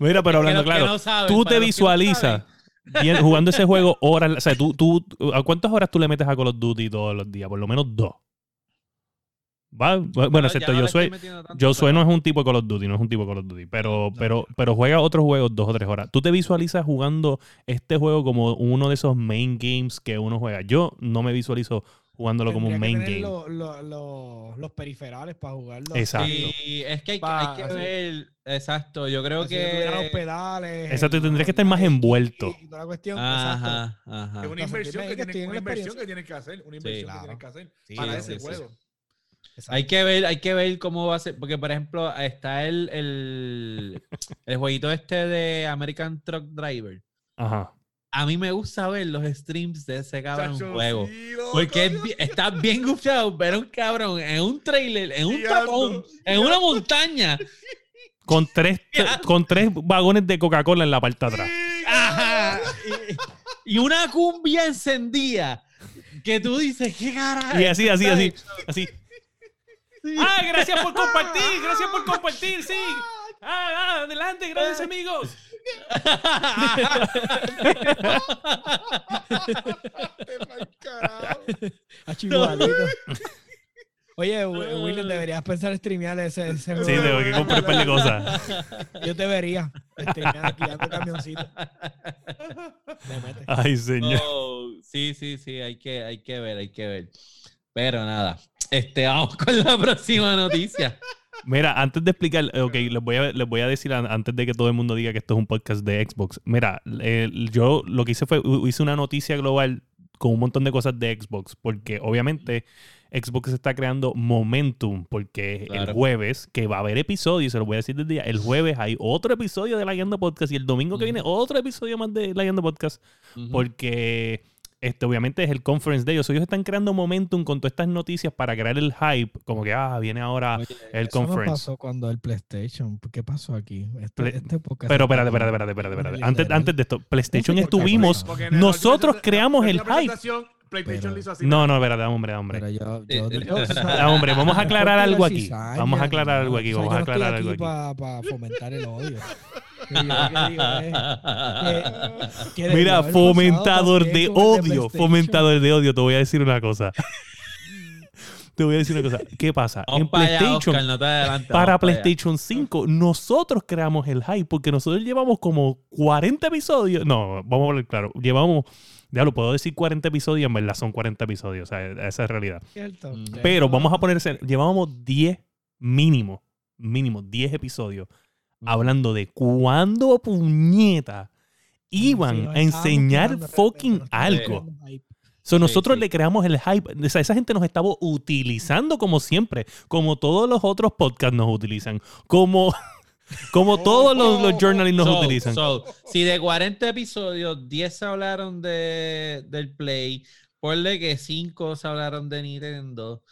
Mira, pero hablando claro, no saben, tú te no visualizas jugando ese juego horas. O sea, tú, tú, ¿a cuántas horas tú le metes a Call of Duty todos los días? Por lo menos dos. ¿Va? Bueno, excepto yo soy. Yo no es un tipo de Call of Duty, no es un tipo de Call of Duty, pero, pero, pero juega otros juegos dos o tres horas. ¿Tú te visualizas jugando este juego como uno de esos main games que uno juega? Yo no me visualizo jugándolo como un main que tener game. lo- lo- lo- los periferales para jugarlo. Exacto. Sí, es que hay, que- Pa- hay que así. ver. Exacto, yo creo Si yo tuviera los que. pedales. Exacto, tendrías que estar más el- envuelto. y toda la cuestión, exacto. Ajá, ajá. Es una inversión, que que tienes, en una inversión que tienes que hacer. Una inversión claro. que tienes que hacer Sí, para sí, ese sí, juego. Exacto. Hay que ver, hay que ver cómo va a ser, porque por ejemplo está el, el, el jueguito este de American Truck Driver. Ajá. A mí me gusta ver los streams de ese cabrón Chacho, juego. sí, loco, Porque es está bien gufiado ver a un cabrón en un trailer, en un tapón, en una montaña. Con tres, con tres vagones de Coca-Cola en la parte de atrás. Ajá. Y, y una cumbia encendida. Que tú dices, ¿qué carajo? Y así, así, así. Así. Sí. ¡Ah, gracias por compartir! ¡Gracias por compartir! ¡Sí! ¡Ah, ah, adelante! ¡Gracias, amigos! Carajo. Ah, igualito. Oye, Wi- William, deberías pensar en streamear ese, ese Sí, tengo que comprar un par de cosas. Yo te vería streamear, guiando camioncito. Le metes. Ay, señor. Oh, sí, sí, sí, hay que, hay que ver, hay que ver. Pero nada, este, vamos con la próxima noticia. Mira, antes de explicar, ok, les voy a, les voy a decir an- antes de que todo el mundo diga que esto es un podcast de Xbox. Mira, eh, yo lo que hice fue, hice una noticia global con un montón de cosas de Xbox, porque obviamente Xbox está creando momentum, porque el jueves, que va a haber episodios, se lo voy a decir desde ya, el jueves hay otro episodio de La Guiando Podcast y el domingo que viene otro episodio más de La Guiando Podcast, porque este, obviamente es el conference de ellos. Ellos están creando momentum con todas estas noticias para crear el hype, como que, ah, viene ahora Oye, el Eso no conference. pasó cuando el PlayStation. ¿Qué pasó aquí? Este, Play- este podcast Pero espérate, espérate, espérate, espérate, Antes, antes de esto, PlayStation No sé estuvimos. El- Nosotros creamos el hype. Pero- lo hizo así. No, no, espérate, dame, hombre, hombre. Pero yo, yo, yo- o sea, Ah, hombre, vamos a aclarar algo aquí. Vamos a aclarar algo aquí, vamos a aclarar algo aquí. para fomentar el odio. Que digo que Mira, fomentador de el odio, fomentador de odio, te voy a decir una cosa. Te voy a decir una cosa. ¿Qué pasa? Vamos En allá, PlayStation, Oscar, no para allá. PlayStation 5, nosotros creamos el hype porque nosotros llevamos como 40 episodios. No, vamos a hablar claro. Llevamos, ya lo puedo decir 40 episodios, en verdad son 40 episodios. O sea, esa es realidad. Cierto. Mm. Pero vamos a poner, ese- llevábamos 10 mínimo, mínimo 10 episodios hablando de cuándo puñeta iban Sí, a enseñar fucking algo. So, nosotros sí. le creamos el hype. O sea, esa gente nos estaba utilizando como siempre, como todos los otros podcasts nos utilizan, como, como todos los, los journalists nos So, utilizan. so, si de 40 episodios, 10 se hablaron de, del Play, ponle que 5 se hablaron de Nintendo.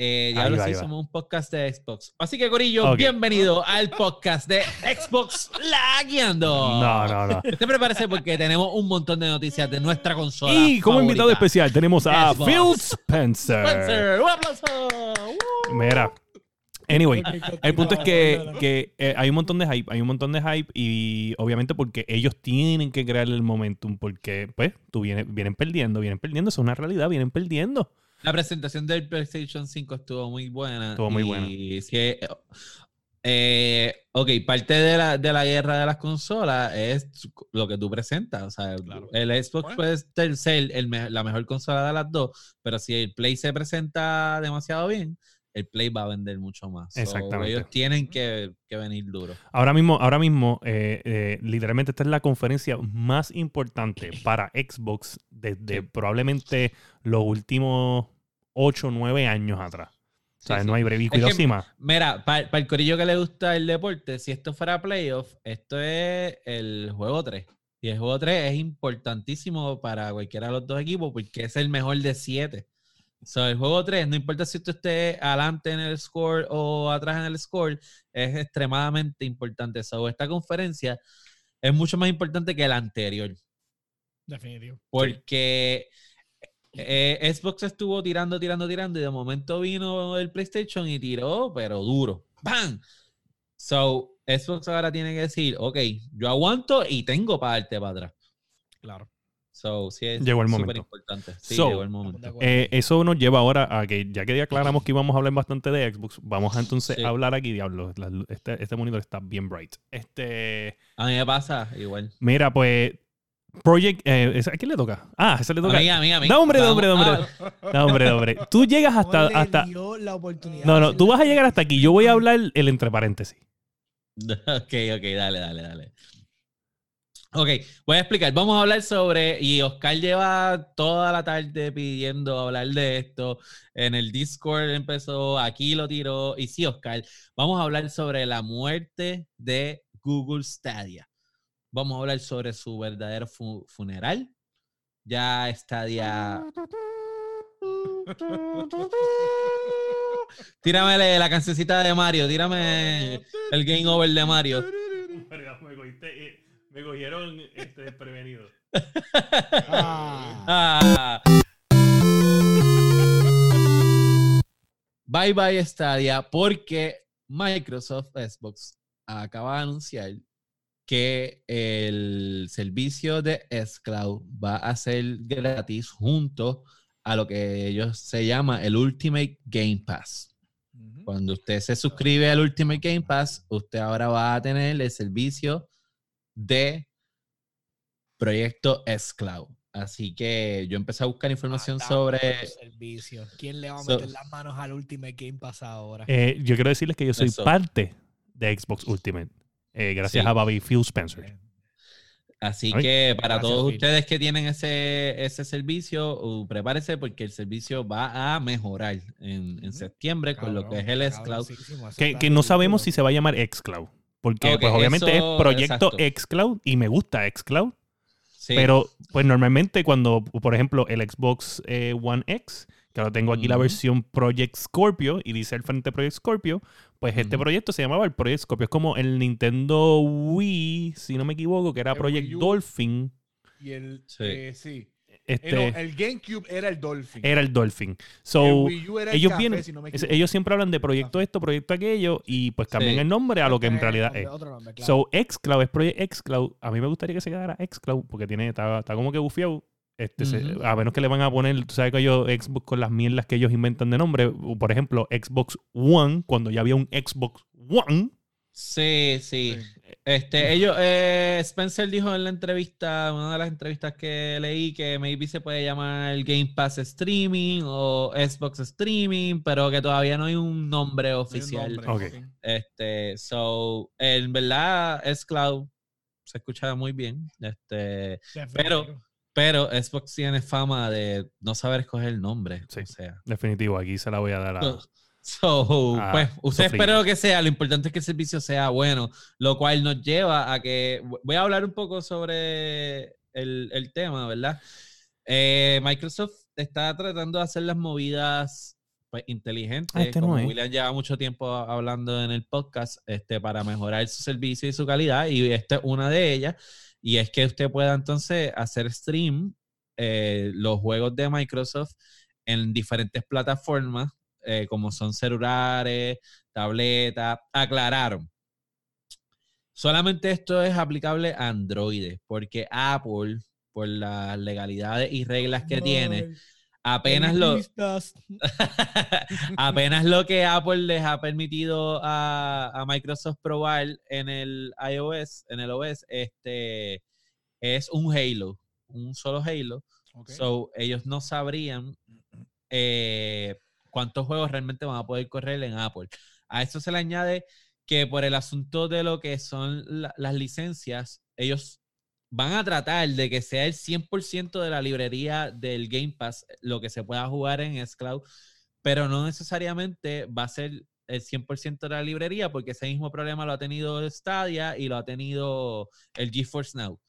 Eh, ya va, sí somos un podcast de Xbox. Así que, Corillo, bienvenido al podcast de Xbox Lagueando. No, no, no. Usted prepárese porque tenemos un montón de noticias de nuestra consola. Y como invitado especial tenemos a Xbox. Phil Spencer. Spencer, un aplauso. ¡Woo! Mira. Anyway, El punto es que, que, eh, hay un montón de hype, hay un montón de hype y obviamente porque ellos tienen que crear el momentum porque pues tú vienes, vienen perdiendo, vienen perdiendo, eso es una realidad, vienen perdiendo. La presentación del PlayStation 5 estuvo muy buena. Estuvo muy y buena. sí, eh, Eh, ok, parte de la, de la guerra de las consolas es lo que tú presentas. O sea, Claro. el Xbox Bueno. puede ser- el la mejor consola de las dos, pero si el Play se presenta demasiado bien, el Play va a vender mucho más. So, Exactamente. ellos tienen que, que venir duro. Ahora mismo, ahora mismo eh, eh, literalmente esta es la conferencia más importante para Xbox desde Sí. probablemente los últimos 8 o 9 años atrás. O sea, Sí, no hay break. Y que-. Mira, para el corillo que le gusta el deporte, si esto fuera playoff, esto es el juego 3. Y el juego 3 es importantísimo para cualquiera de los dos equipos porque es el mejor de 7. So, el juego 3, no importa si usted esté adelante en el score o atrás en el score, es extremadamente importante. So, esta conferencia es mucho más importante que la anterior. Definitivo. Porque eh, Xbox estuvo tirando, tirando, tirando y de momento vino el PlayStation y tiró, pero duro. ¡Bam! So, Xbox ahora tiene que decir, ok, yo aguanto y tengo para darte para atrás. Claro. So, sí es Llegó el súper momento. importante. Sí, So, llegó el momento. Eh, eso nos lleva ahora a que, ya que ya aclaramos que íbamos a hablar bastante de Xbox, vamos a entonces Sí. a hablar aquí, diablo. la- este, este monitor está bien bright. Este. A mí me pasa igual. Mira, pues. Project. eh, ¿ese- ¿A quién le toca? Ah, ese le A toca. mí, a mí, a mí. No, hombre, no, hombre, no, hombre. No, hombre, no, hombre. Tú llegas hasta. Hasta dio la oportunidad no, no, tú vas a llegar hasta aquí. Yo voy a hablar el entre paréntesis. Ok, ok, dale, dale, dale. Ok, voy a explicar. Vamos a hablar sobre, y Oscar lleva toda la tarde pidiendo hablar de esto. En el Discord empezó, aquí lo tiró. Y sí, Oscar, vamos a hablar sobre la muerte de Google Stadia. Vamos a hablar sobre su verdadero fu- funeral. Ya Stadia... Tírame la cancioncita de Mario, tírame el game over de Mario. Me, cogieron este, desprevenido. Ah, Ah. Bye bye Stadia porque Microsoft Xbox acaba de anunciar que el servicio de xCloud va a ser gratis junto a lo que ellos se llama el Ultimate Game Pass. Cuando usted se suscribe al Ultimate Game Pass, usted ahora va a tener el servicio de Proyecto xCloud. Así que yo empecé a buscar información sobre... servicios. ¿Quién le va a So- meter las manos al Ultimate Game Pass ahora? Eh, yo quiero decirles que yo soy Eso. parte de Xbox Ultimate. eh, gracias Sí. a Bobby Phil Spencer. Así Ay, que para gracias, todos Phil. ustedes que tienen ese, ese servicio, uh, prepárese porque el servicio va a mejorar en, en septiembre con lo que es el Cabrón, xCloud. Que, que no sabemos si se va a llamar xCloud. Porque pues obviamente eso- es proyecto exacto. xCloud y me gusta xCloud. Sí. Pero pues normalmente cuando, por ejemplo, el Xbox eh, One X, que ahora tengo aquí la versión Project Scorpio y dice al frente Project Scorpio, pues este proyecto se llamaba el Project Scorpio. Es como el Nintendo Wii, si no me equivoco, que era El Project. Dolphin. Y el, Sí. eh, sí. Eh, Este, no, el GameCube era el Dolphin. era el Dolphin. el So, Wii U era el ellos café, vienen, si no me ellos siempre hablan de proyecto esto, proyecto aquello, y pues cambian Sí. el nombre a lo que en realidad nombre, es. Otro nombre, claro. So, xCloud es Project xCloud. A mí me gustaría que se quedara xCloud porque tiene, está, está como que bufiado. Este, se- a menos que le van a poner, tú sabes que ellos, Xbox con las mierdas que ellos inventan de nombre. Por ejemplo, Xbox One, cuando ya había un Xbox One. Sí, sí. Sí. Este, ellos, eh, Spencer dijo en la entrevista, una de las entrevistas que leí, que maybe se puede llamar el Game Pass Streaming o Xbox Streaming, pero que todavía no hay un nombre No un oficial. nombre, Ok. ok. Este, so, en verdad, es cloud se escucha muy bien. Este, pero- pero Xbox tiene fama de no saber escoger el nombre. Sí. O sea. Definitivo, aquí se la voy a dar a. So, Ah, pues, usted espera lo que sea, lo importante es que el servicio sea bueno, lo cual nos lleva a que, voy a hablar un poco sobre el, el tema, ¿verdad? Eh, Microsoft está tratando de hacer las movidas pues, inteligentes, Ah, este no como es. William lleva mucho tiempo hablando en el podcast, este, para mejorar su servicio y su calidad, y esta es una de ellas, y es que usted pueda entonces hacer stream eh, los juegos de Microsoft en diferentes plataformas, eh, como son celulares, tabletas, aclararon. Solamente esto es aplicable a Android, porque Apple, por las legalidades y reglas que tiene, apenas lo, apenas lo que Apple les ha permitido a, a Microsoft probar en el iOS, en el OS, este, es un Halo, un solo Halo. So, ellos no sabrían eh, cuántos juegos realmente van a poder correr en Apple. A eso se le añade que por el asunto de lo que son la- las licencias, ellos van a tratar de que sea el 100% de la librería del Game Pass lo que se pueda jugar en xCloud, pero no necesariamente va a ser el 100% de la librería porque ese mismo problema lo ha tenido Stadia y lo ha tenido el GeForce Now.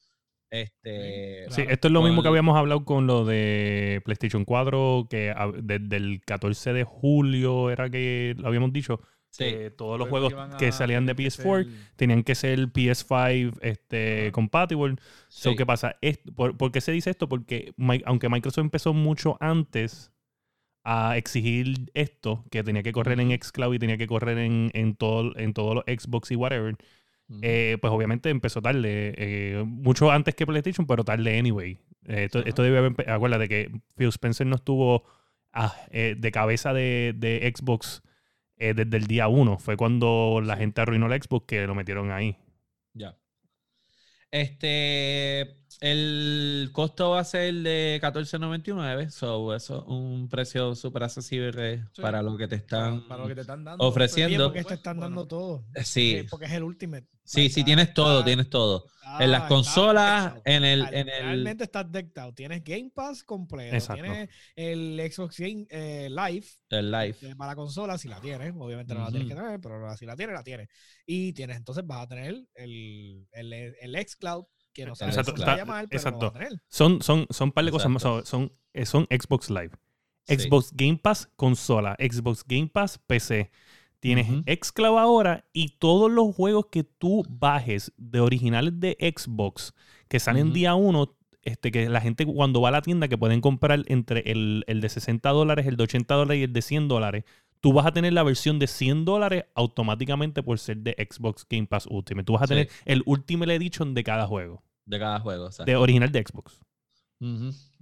Este, Sí, Claro. esto es lo mismo que habíamos hablado con lo de PlayStation 4, que desde el 14 de julio era que lo habíamos dicho, sí. que todos los juegos que salían de tener que PS4 ser- tenían que ser PS5 este, compatible. So, sí. ¿Qué pasa? Por, por qué se dice esto? Porque aunque Microsoft empezó mucho antes a exigir esto, que tenía que correr en xCloud y tenía que correr en, en, todo, en todos los Xbox y whatever, Eh, pues obviamente empezó tarde, eh, mucho antes que PlayStation, pero tarde anyway. Eh, esto, esto debe haber, acuérdate que Phil Spencer no estuvo ah, eh, de cabeza de, de Xbox desde el día uno. Fue cuando la gente arruinó la Xbox que lo metieron ahí. Ya. Este, el costo va a ser de 14.99, so eso es un precio súper accesible Sí. para lo que te están para lo que te están dando. ofreciendo. Porque te están dando todo. Sí, Eh, Porque es el Ultimate. sí, sí, tienes todo, está- tienes todo. está- En las consolas, en el, en el, Realmente estás decked out. Tienes Game Pass completo. Exacto. Tienes el Xbox Game eh, Live el live. eh, para consola si la tienes. Obviamente no la tienes que tener, pero si la tienes, la tienes. Y tienes, entonces vas a tener el, el, el xCloud, que no sabes Exacto, está- pero. Son, son, son un par de cosas más. Son, son, Xbox Live. Sí. Xbox Game Pass consola, Xbox Game Pass PC. Tienes xCloud ahora y todos los juegos que tú bajes de originales de Xbox que salen día uno, este, que la gente cuando va a la tienda que pueden comprar entre el, el de 60 dólares, el de 80 dólares y el de 100 dólares, tú vas a tener la versión de 100 dólares automáticamente por ser de Xbox Game Pass Ultimate. Tú vas a Sí. tener el Ultimate Edition de cada juego, de cada juego. o sea. de original de Xbox.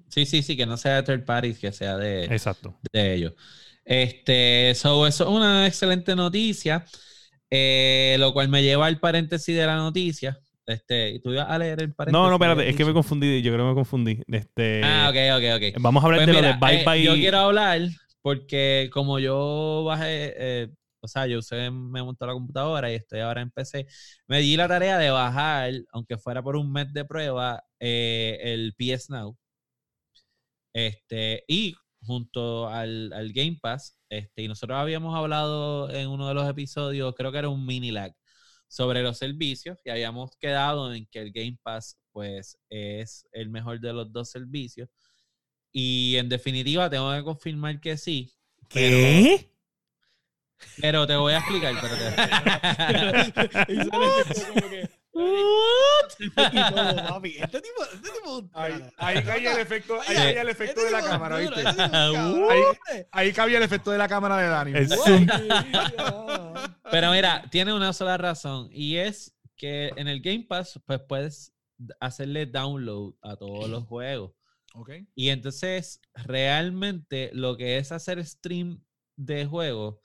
Sí, sí, sí, que no sea de third parties, que sea de, Exacto. de ellos. Este, so, eso es una excelente noticia, eh, lo cual me lleva al paréntesis de la noticia. Este, ¿y tú ibas a leer el paréntesis? No, no, espérate, es que me confundí, yo creo que me confundí. Este, Ah, ok, ok, ok. Vamos a hablar Pues de mira, lo de Bye eh, Bye. Yo quiero hablar porque como yo bajé, eh, o sea, yo usé, me montó la computadora y estoy ahora en PC, me di la tarea de bajar, aunque fuera por un mes de prueba, eh, el PS Now. Este, y junto al, al Game Pass, este, y nosotros habíamos hablado en uno de los episodios, creo que era un mini lag, sobre los servicios, y habíamos quedado en que el Game Pass, pues, es el mejor de los dos servicios. Y en definitiva, tengo que confirmar que sí. ¿Qué? Pero te voy a explicar. pero este tipo, este tipo. Ahí, ahí caía el efecto, ahí caía el efecto este de la tipo cámara, ¿viste? este cabrón, Ahí cabía el efecto de la cámara de Dani. Pero mira, tiene una sola razón. Y es que en el Game Pass, pues puedes hacerle download a todos los juegos. Ok. Y entonces, realmente, lo que es hacer stream de juego,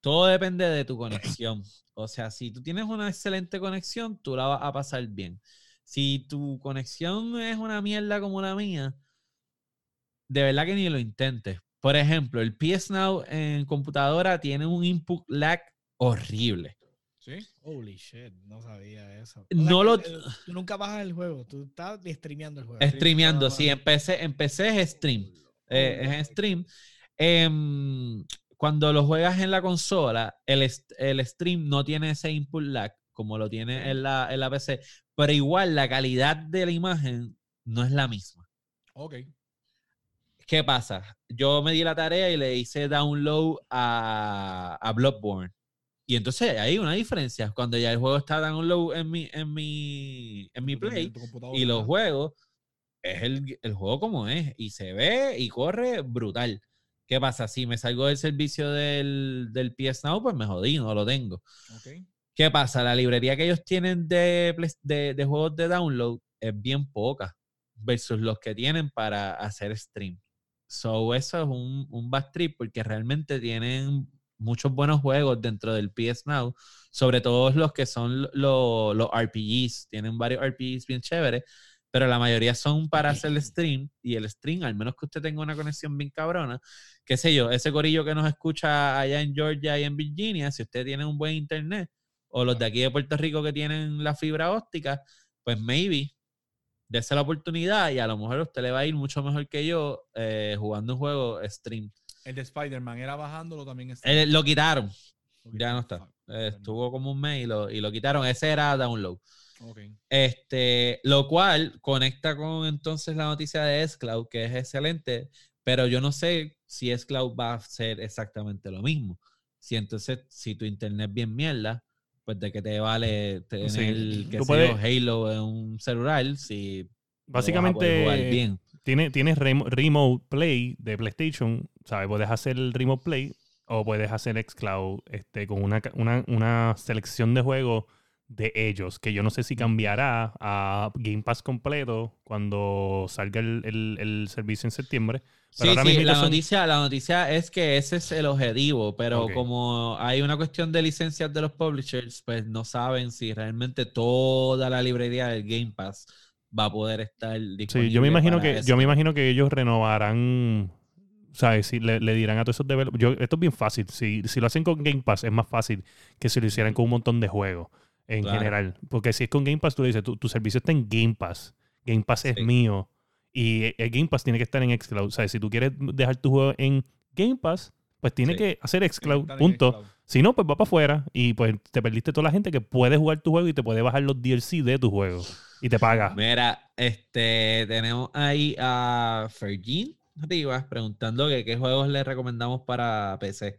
todo depende de tu conexión. O sea, si tú tienes una excelente conexión, tú la vas a pasar bien. Si tu conexión es una mierda como la mía, de verdad que ni lo intentes. Por ejemplo, el PS Now en computadora tiene un input lag horrible. ¿Sí? Holy shit, no sabía eso. No lo- eh, Tú nunca bajas el juego, tú estás streameando el juego. Streameando, sí, más. en PC, en PC es stream. eh, es en stream. Em, cuando lo juegas en la consola, el stream no tiene ese input lag como lo tiene en la, en la PC, pero igual la calidad de la imagen no es la misma. Ok. ¿Qué pasa? Yo me di la tarea y le hice download a, a Bloodborne. Y entonces hay una diferencia. Cuando ya el juego está download en mi, en mi, en mi Play, y ¿verdad? juegos, es el, el juego como es, y se ve y corre brutal. ¿Qué pasa? Si me salgo del servicio del, del PS Now, pues me jodí, no lo tengo. ¿Qué pasa? La librería que ellos tienen de, de, de juegos de download es bien poca versus los que tienen para hacer stream. So, eso es un, un bad trip porque realmente tienen muchos buenos juegos dentro del PS Now, sobre todo los que son lo- los RPGs. Tienen varios RPGs bien chéveres, pero la mayoría son para hacer el stream. Y el stream, al menos que usted tenga una conexión bien cabrona, qué sé yo, ese corillo que nos escucha allá en Georgia y en Virginia, si usted tiene un buen internet, o los de aquí de Puerto Rico que tienen la fibra óptica, pues maybe dése la oportunidad y a lo mejor usted le va a ir mucho mejor que yo eh, jugando un juego stream. El de Spider-Man era bajándolo también. está- Eh, lo quitaron, ya no está. fuck, Eh, estuvo como un mes y lo, y lo quitaron. Ese era download. Este, lo cual conecta con entonces la noticia de Xcloud, que es excelente, pero yo no sé si Xcloud va a ser exactamente lo mismo. Si entonces, si tu internet bien mierda, pues de qué te vale tener Sí, sé puedes- Halo en un celular si no vas a poder Básicamente, jugar bien. Tiene, tienes rem- Remote Play de PlayStation, ¿sabes? Puedes hacer el Remote Play o puedes hacer Xcloud este, con una, una, una selección de juegos de ellos, que yo no sé si cambiará a Game Pass completo cuando salga el, el- el servicio en septiembre. Pero Sí, ahora sí, la son- noticia, la noticia es que ese es el objetivo, pero como hay una cuestión de licencias de los publishers, pues no saben si realmente toda la librería del Game Pass va a poder estar disponible. Sí, yo me imagino que, eso. yo me imagino que ellos renovarán, ¿sabes? Si le, le dirán a todos esos developers. yo- Esto es bien fácil. Si, si lo hacen con Game Pass, es más fácil que si lo hicieran con un montón de juegos en Claro. general. Porque si es con Game Pass, tú le dices, tu, tu servicio está en Game Pass. Game Pass es mío. Y el Game Pass tiene que estar en Xcloud. O sea, si tú quieres dejar tu juego en Game Pass, pues tiene Sí. que hacer Xcloud, punto. Si no, pues va para afuera y pues te perdiste toda la gente que puede jugar tu juego y te puede bajar los DLC de tu juego y te paga. Mira, este, tenemos ahí a Fergin Rivas preguntando que qué juegos le recomendamos para PC.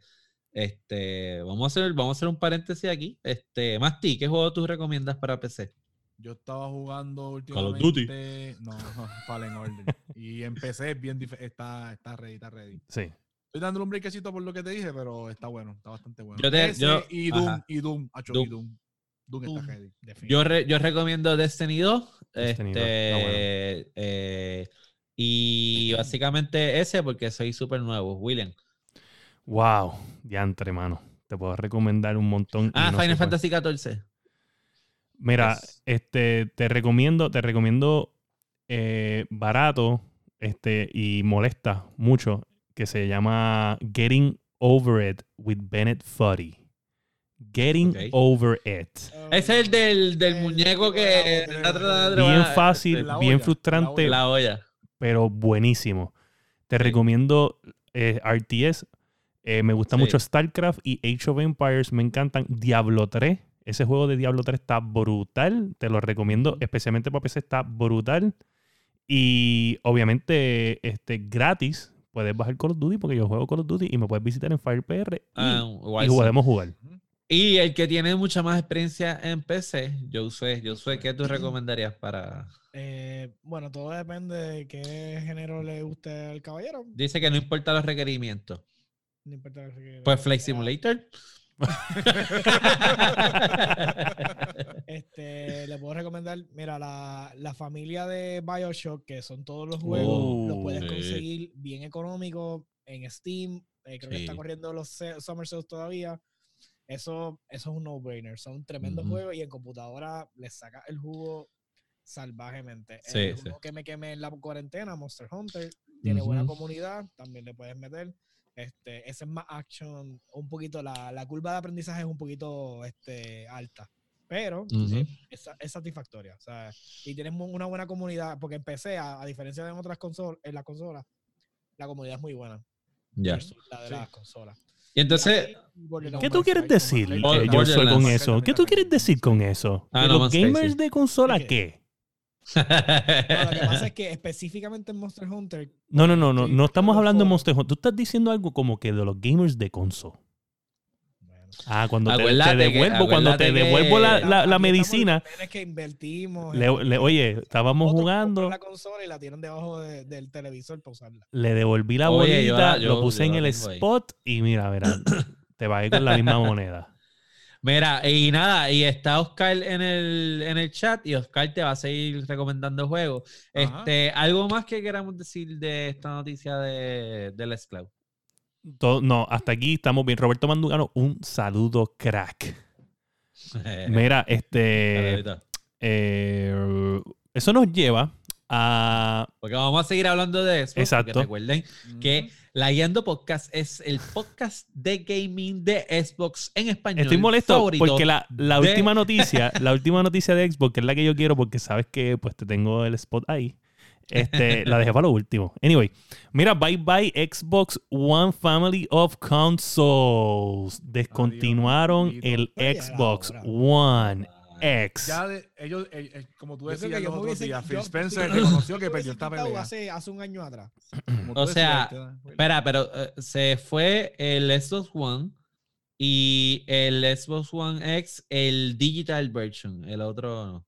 Este, vamos a hacer, vamos a hacer un paréntesis aquí. Este, Masti, ¿qué juego tú recomiendas para PC? Yo estaba jugando Call of últimamente. No, no, Fallen Order. y empecé bien dif- está, está ready, está ready. Sí. Estoy dándole un breakcito por lo que te dije, pero está bueno, está bastante bueno. Yo te- Ese yo- y Doom, ajá. y Doom, acho, Doom. y Doom. Doom está ready. Yo, re- yo recomiendo Destiny 2. Destiny 2, este, bueno. eh, y básicamente ese porque soy súper nuevo, William. Wow, diantre, mano. Te puedo recomendar un montón. Ah, no Final. Fantasy 14. Mira, Yes. este, te recomiendo, te recomiendo eh, barato, este, y molesta mucho, que se llama Getting Over It with Bennett Foddy. Getting. Over It. Ese es el del, del El muñeco que de está la- tratando de Bien fácil, bien frustrante, la La olla. pero buenísimo. Te Sí. recomiendo eh, RTS. eh, me gusta Sí. mucho StarCraft y Age of Empires. Me encantan. Diablo 3. Ese juego de Diablo 3 está brutal. Te lo recomiendo. Especialmente para PC está brutal. Y obviamente este, gratis. Puedes bajar Call of Duty porque yo juego Call of Duty y me puedes visitar en FirePR y, Ah, y podemos jugar. Y el que tiene mucha más experiencia en PC, Josué, Josué, ¿qué tú recomendarías para...? Eh, bueno, todo depende de qué género le guste al caballero. Dice que no importa los requerimientos. No importa que- Pues Flight Simulator. Este, le puedo recomendar, mira, la, la familia de Bioshock, que son todos los juegos, los Oh, puedes sí. conseguir bien económico en Steam. eh, creo que está Sí. corriendo los Summer Sales todavía. Eso, eso es un no-brainer. Son tremendos juegos y en computadora les saca el jugo salvajemente. Sí, el sí. juego que me quemé en la cuarentena, Monster Hunter, tiene buena comunidad, también le puedes meter. Este, ese es más action, un poquito, la, la curva de aprendizaje es un poquito este, alta, pero es, es satisfactoria. O sea, y tienes una buena comunidad, porque empecé, a, a diferencia de en otras consolas, en las consolas, la comunidad es muy buena. Ya. La de Sí. las consolas. Y entonces... ¿Qué tú quieres decir, eh, Borderlands. Josué, con eso? ¿Qué tú quieres decir con eso? Ah, ¿Que no los gamers sí. de consola ¿Qué? qué? No, lo que pasa es que específicamente en Monster Hunter, No, no, no, no, no estamos hablando de. Monster Hunter. Tú estás diciendo algo como que de los gamers de consola. Ah, cuando te, te Acuérdate que- devuelvo, cuando te devuelvo la, la- la medicina, que invertimos. le- en- le- oye, estábamos jugando, compran la consola y la tiran debajo de- del televisor para usarla. le devolví la Oye, bolita, yo- lo puse yo en el ahí. spot y mira, verá, te bajé con la misma moneda. Mira, y nada, y está Oscar en el, en el chat y Oscar te va a seguir recomendando juegos. Ajá. Este, ¿Algo más que queramos decir de esta noticia de, del Xcloud? Todo- no, hasta aquí estamos bien. Roberto Mandugano, un saludo, crack. Mira, este. Eh, eso nos lleva a. Porque vamos a seguir hablando de eso. porque Exacto. recuerden que La Guiando Podcast es el podcast de gaming de Xbox en español. Estoy molesto porque la, la de- última noticia, la última noticia de Xbox, que es la que yo quiero, porque sabes que pues te tengo el spot ahí. Este, la dejé para lo último. Anyway, mira, bye bye Xbox One Family of Consoles. Descontinuaron el Xbox. One X. Ya de- ellos, eh, eh, como tú decías los otros hubiese- días, Phil yo- Spencer yo- reconoció que perdió esta pelea. Hace, hace un año atrás. Como tú O sea, decías, este- Espera, pero eh, se fue el Xbox One y el Xbox One X, el digital version, el otro no.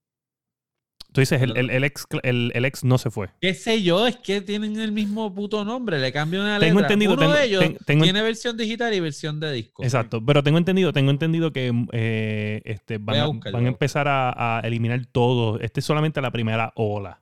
Tú dices, el, el, el X, el, el X no se fue. ¿Qué sé yo? Es que tienen el mismo puto nombre, le cambian una Tengo letra. entendido, Uno tengo- de ellos ten- tengo- tiene versión digital y versión de disco. Exacto, pero tengo entendido, tengo entendido que eh, este, van, a van a empezar a, a eliminar todo. Este es solamente la primera ola.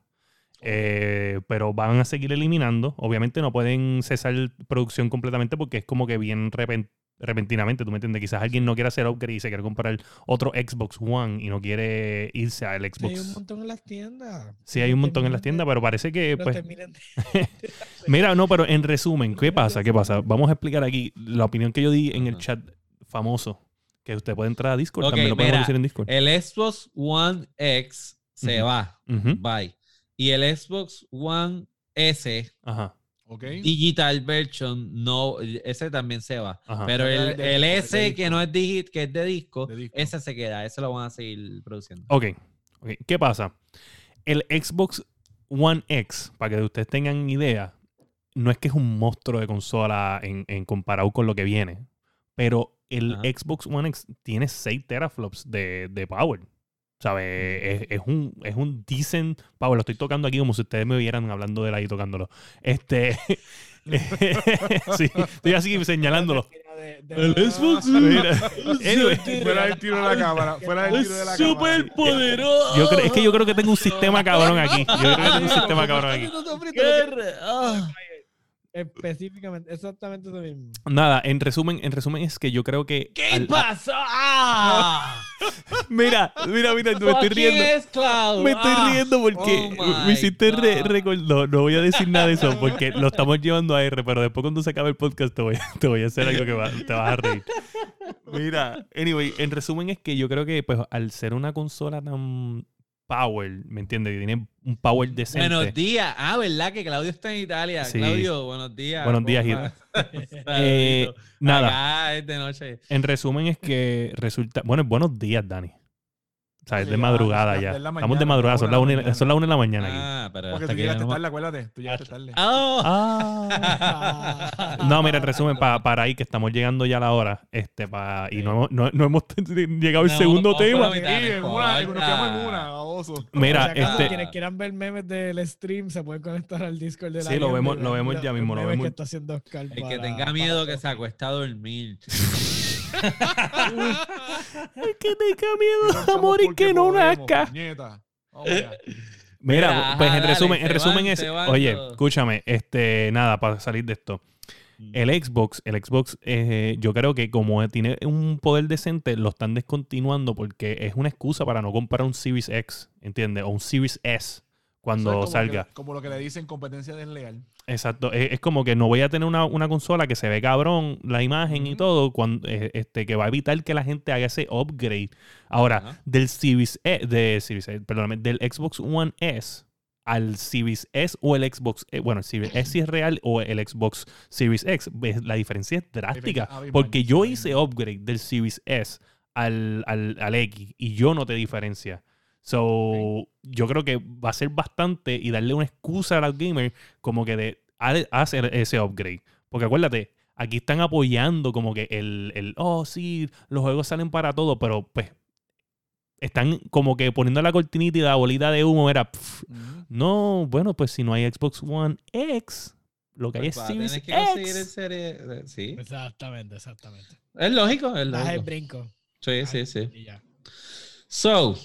Eh, pero van a seguir eliminando. Obviamente no pueden cesar producción completamente porque es como que bien repen- repentinamente, ¿tú me entiendes? Quizás alguien no quiere hacer upgrade y se quiere comprar otro Xbox One y no quiere irse al Hay un Xbox. montón en las tiendas. Sí, hay un montón en las tiendas, pero parece que pues Mira, no, pero en resumen, ¿qué pasa? ¿Qué pasa? Vamos a explicar aquí la opinión que yo di en el chat famoso. Que usted puede entrar a Discord, también lo podemos mira, decir en Discord. El Xbox One X se va. Bye. Y el Xbox One S Ajá, Digital version, no, ese también se va. ajá. Pero el, de- el S de que no es digi- que es de disco, ese se queda, ese lo van a seguir produciendo. ok, ok. ¿Qué pasa? El Xbox One X, para que ustedes tengan idea, no es que es un monstruo de consola en, en comparado con lo que viene. Pero el Ajá. Xbox One X tiene 6 teraflops de, de power. ¿Sabes? Es, es un, es un decent power. Lo estoy tocando aquí como si ustedes me vieran hablando de él ahí tocándolo. Este. sí, estoy así señalándolo. De- de- Mira. Anyway, Fuera del tiro de la cámara. Fuera del tiro de la cámara. poderoso. yo creo, es que yo creo que tengo un sistema cabrón aquí. Yo creo que tengo un sistema cabrón aquí. Específicamente, exactamente eso mismo. Nada, en resumen, en resumen es que yo creo que. ¿Qué al- pasó? Ah. mira, mira, mira, me estoy riendo. Me estoy Ah. riendo porque Oh me hiciste re- God. recor- no, no voy a decir nada de eso porque lo estamos llevando a R, pero después cuando se acabe el podcast te voy, a- te voy a hacer algo que va- te vas a reír. Mira, anyway, en resumen es que yo creo que pues al ser una consola tan power, ¿me entiendes? Que tiene un power decente. Buenos días. Ah, ¿verdad? Que Claudio está en Italia. Sí. Claudio, buenos días. Buenos días, compa. Eh, nada, Acá es de noche. en resumen es que resulta, bueno, buenos días, Dani. O sea, es de madrugada ya, Estamos de madrugada, son las de una, la mañana. son las una de la mañana aquí. Ah, pero Porque hasta tú que llegaste no- tarde, acuérdate. Tú llegaste tarde. Ah. Ah. No, mira, en resumen, pa- para ahí que estamos llegando ya a la hora, este, pa- y no hemos, no, no hemos llegado al No, segundo tema. Mira, este, quienes quieran ver memes del stream se pueden conectar al Discord de la Sí, lo vemos- lo vemos ya mismo, lo vemos. que está haciendo Oscar El que tenga miedo que se acuesta a dormir. el que tenga miedo a Roncamos morir porque que no podemos, nazca. allá. Mira, Mira, pues ajá, en dale, resumen, en resumen van, es, oye, escúchame, este, nada, para salir de esto. El Xbox, el Xbox, eh, yo creo que como tiene un poder decente, lo están descontinuando porque es una excusa para no comprar un Series X, ¿entiendes? O un Series S cuando como salga. que- como lo que le dicen competencia desleal. Exacto, es, es como que no voy a tener una, una consola que se ve cabrón, la imagen y todo, cuando, eh, este, que va a evitar que la gente haga ese upgrade. Ahora, del Series E, de Series E, perdóname, del Xbox One S al Series S o el Xbox, eh, bueno, el Series S si es real o el Xbox Series X, la diferencia es drástica. Porque yo hice upgrade del Series S al, al, al X y yo noté diferencia. So, yo creo que va a ser bastante y darle una excusa a los gamers como que de ha- hacer ese upgrade. Porque acuérdate, aquí están apoyando como que el, el, oh, sí, los juegos salen para todo, pero pues están como que poniendo la cortinita y la bolita de humo, era, no, bueno, pues si no hay Xbox One X, lo que hay es Pues va a Series que X. serie. Sí. Exactamente, exactamente. Es lógico, es Das el lógico. brinco. Sí, sí, sí. Y ya. So,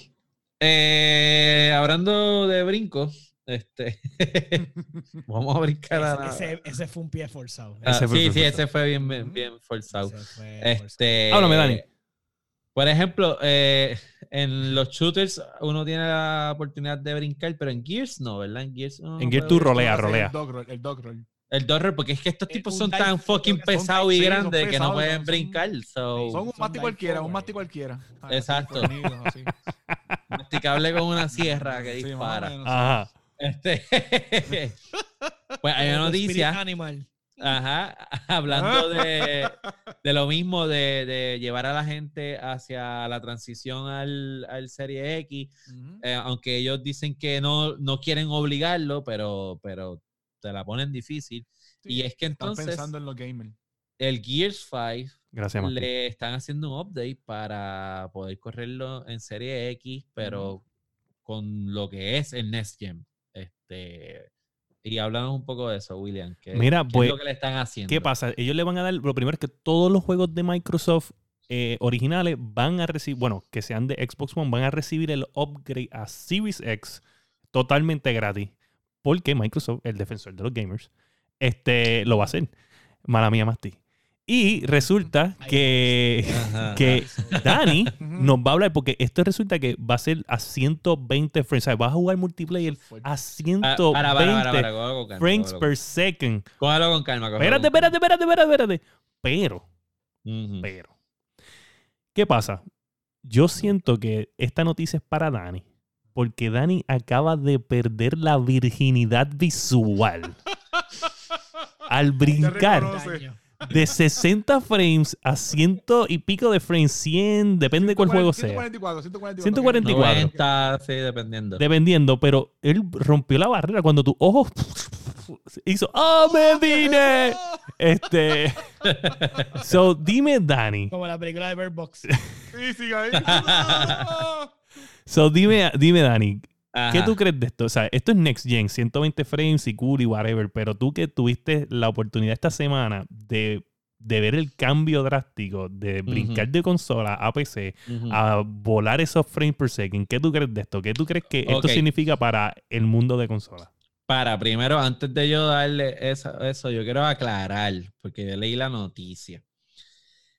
eh, hablando de brinco, este, vamos a brincar a... Ese, ese- ese fue un pie forzado. Ah, ese fue sí, sí, forzado. ese fue bien, bien, bien forzado. Este, Háblame, Dani. Por ejemplo, eh, en los shooters uno tiene la oportunidad de brincar, pero en Gears no, ¿verdad? En Gears, uno no En Gears tú brincar. rolea, Hacer rolea. El dog roll. El dog roll. El dorrer, porque es que estos tipos son tan fucking pesados y grandes que no pueden brincar. So, Son un masti cualquiera, un masti cualquiera. Exacto. masticable con una sierra que dispara. Ajá. Este, pues hay una noticia, Animal. ajá, hablando de, de lo mismo, de, de llevar a la gente hacia la transición al, al Serie X, eh, aunque ellos dicen que no, no quieren obligarlo, pero, pero te la ponen difícil. Sí, y es que Están entonces pensando en los gamers. el Gears 5 Gracias, le están haciendo un update para poder correrlo en Serie X, pero con lo que es el Next Gen. Este, y hablamos un poco de eso, William. ¿Qué, Mira, qué pues, es lo que le están haciendo? ¿Qué pasa? Ellos le van a dar, lo primero es que todos los juegos de Microsoft eh, originales van a recibir, bueno, que sean de Xbox One, van a recibir el upgrade a Series X totalmente gratis. Porque Microsoft, el defensor de los gamers, este, lo va a hacer. Mala mía, Masti. Y resulta que, que Dani nos va a hablar, porque esto resulta que va a ser a 120 frames. O sea, vas a jugar multiplayer a Ah, 120 para, para, para, para, cógelo con calma, frames per second. con- Cógelo con calma. Espérate, espérate, espérate, espérate, espérate. Pero, pero. ¿Qué pasa? Yo siento que esta noticia es para Dani. Porque Dani acaba de perder la virginidad visual. Al brincar de 60 frames a ciento y pico de frames, 100, depende de cuál juego sea. 144, 144. 144. 90, sí, dependiendo. Dependiendo, pero él rompió la barrera cuando tu ojo hizo ¡Oh, me vine! Este. So, dime, Dani. Como la película de Bird Box. Sí, sigue ahí. So, dime, dime, Dani. ¿Qué tú crees de esto? O sea, esto es Next Gen, 120 frames y cool y whatever, pero tú que tuviste la oportunidad esta semana de, de ver el cambio drástico de brincar de consola a PC a volar esos frames per second, ¿qué tú crees de esto? ¿Qué tú crees que esto significa para el mundo de consola? Para, primero, antes de yo darle eso, eso, yo quiero aclarar, porque yo leí la noticia.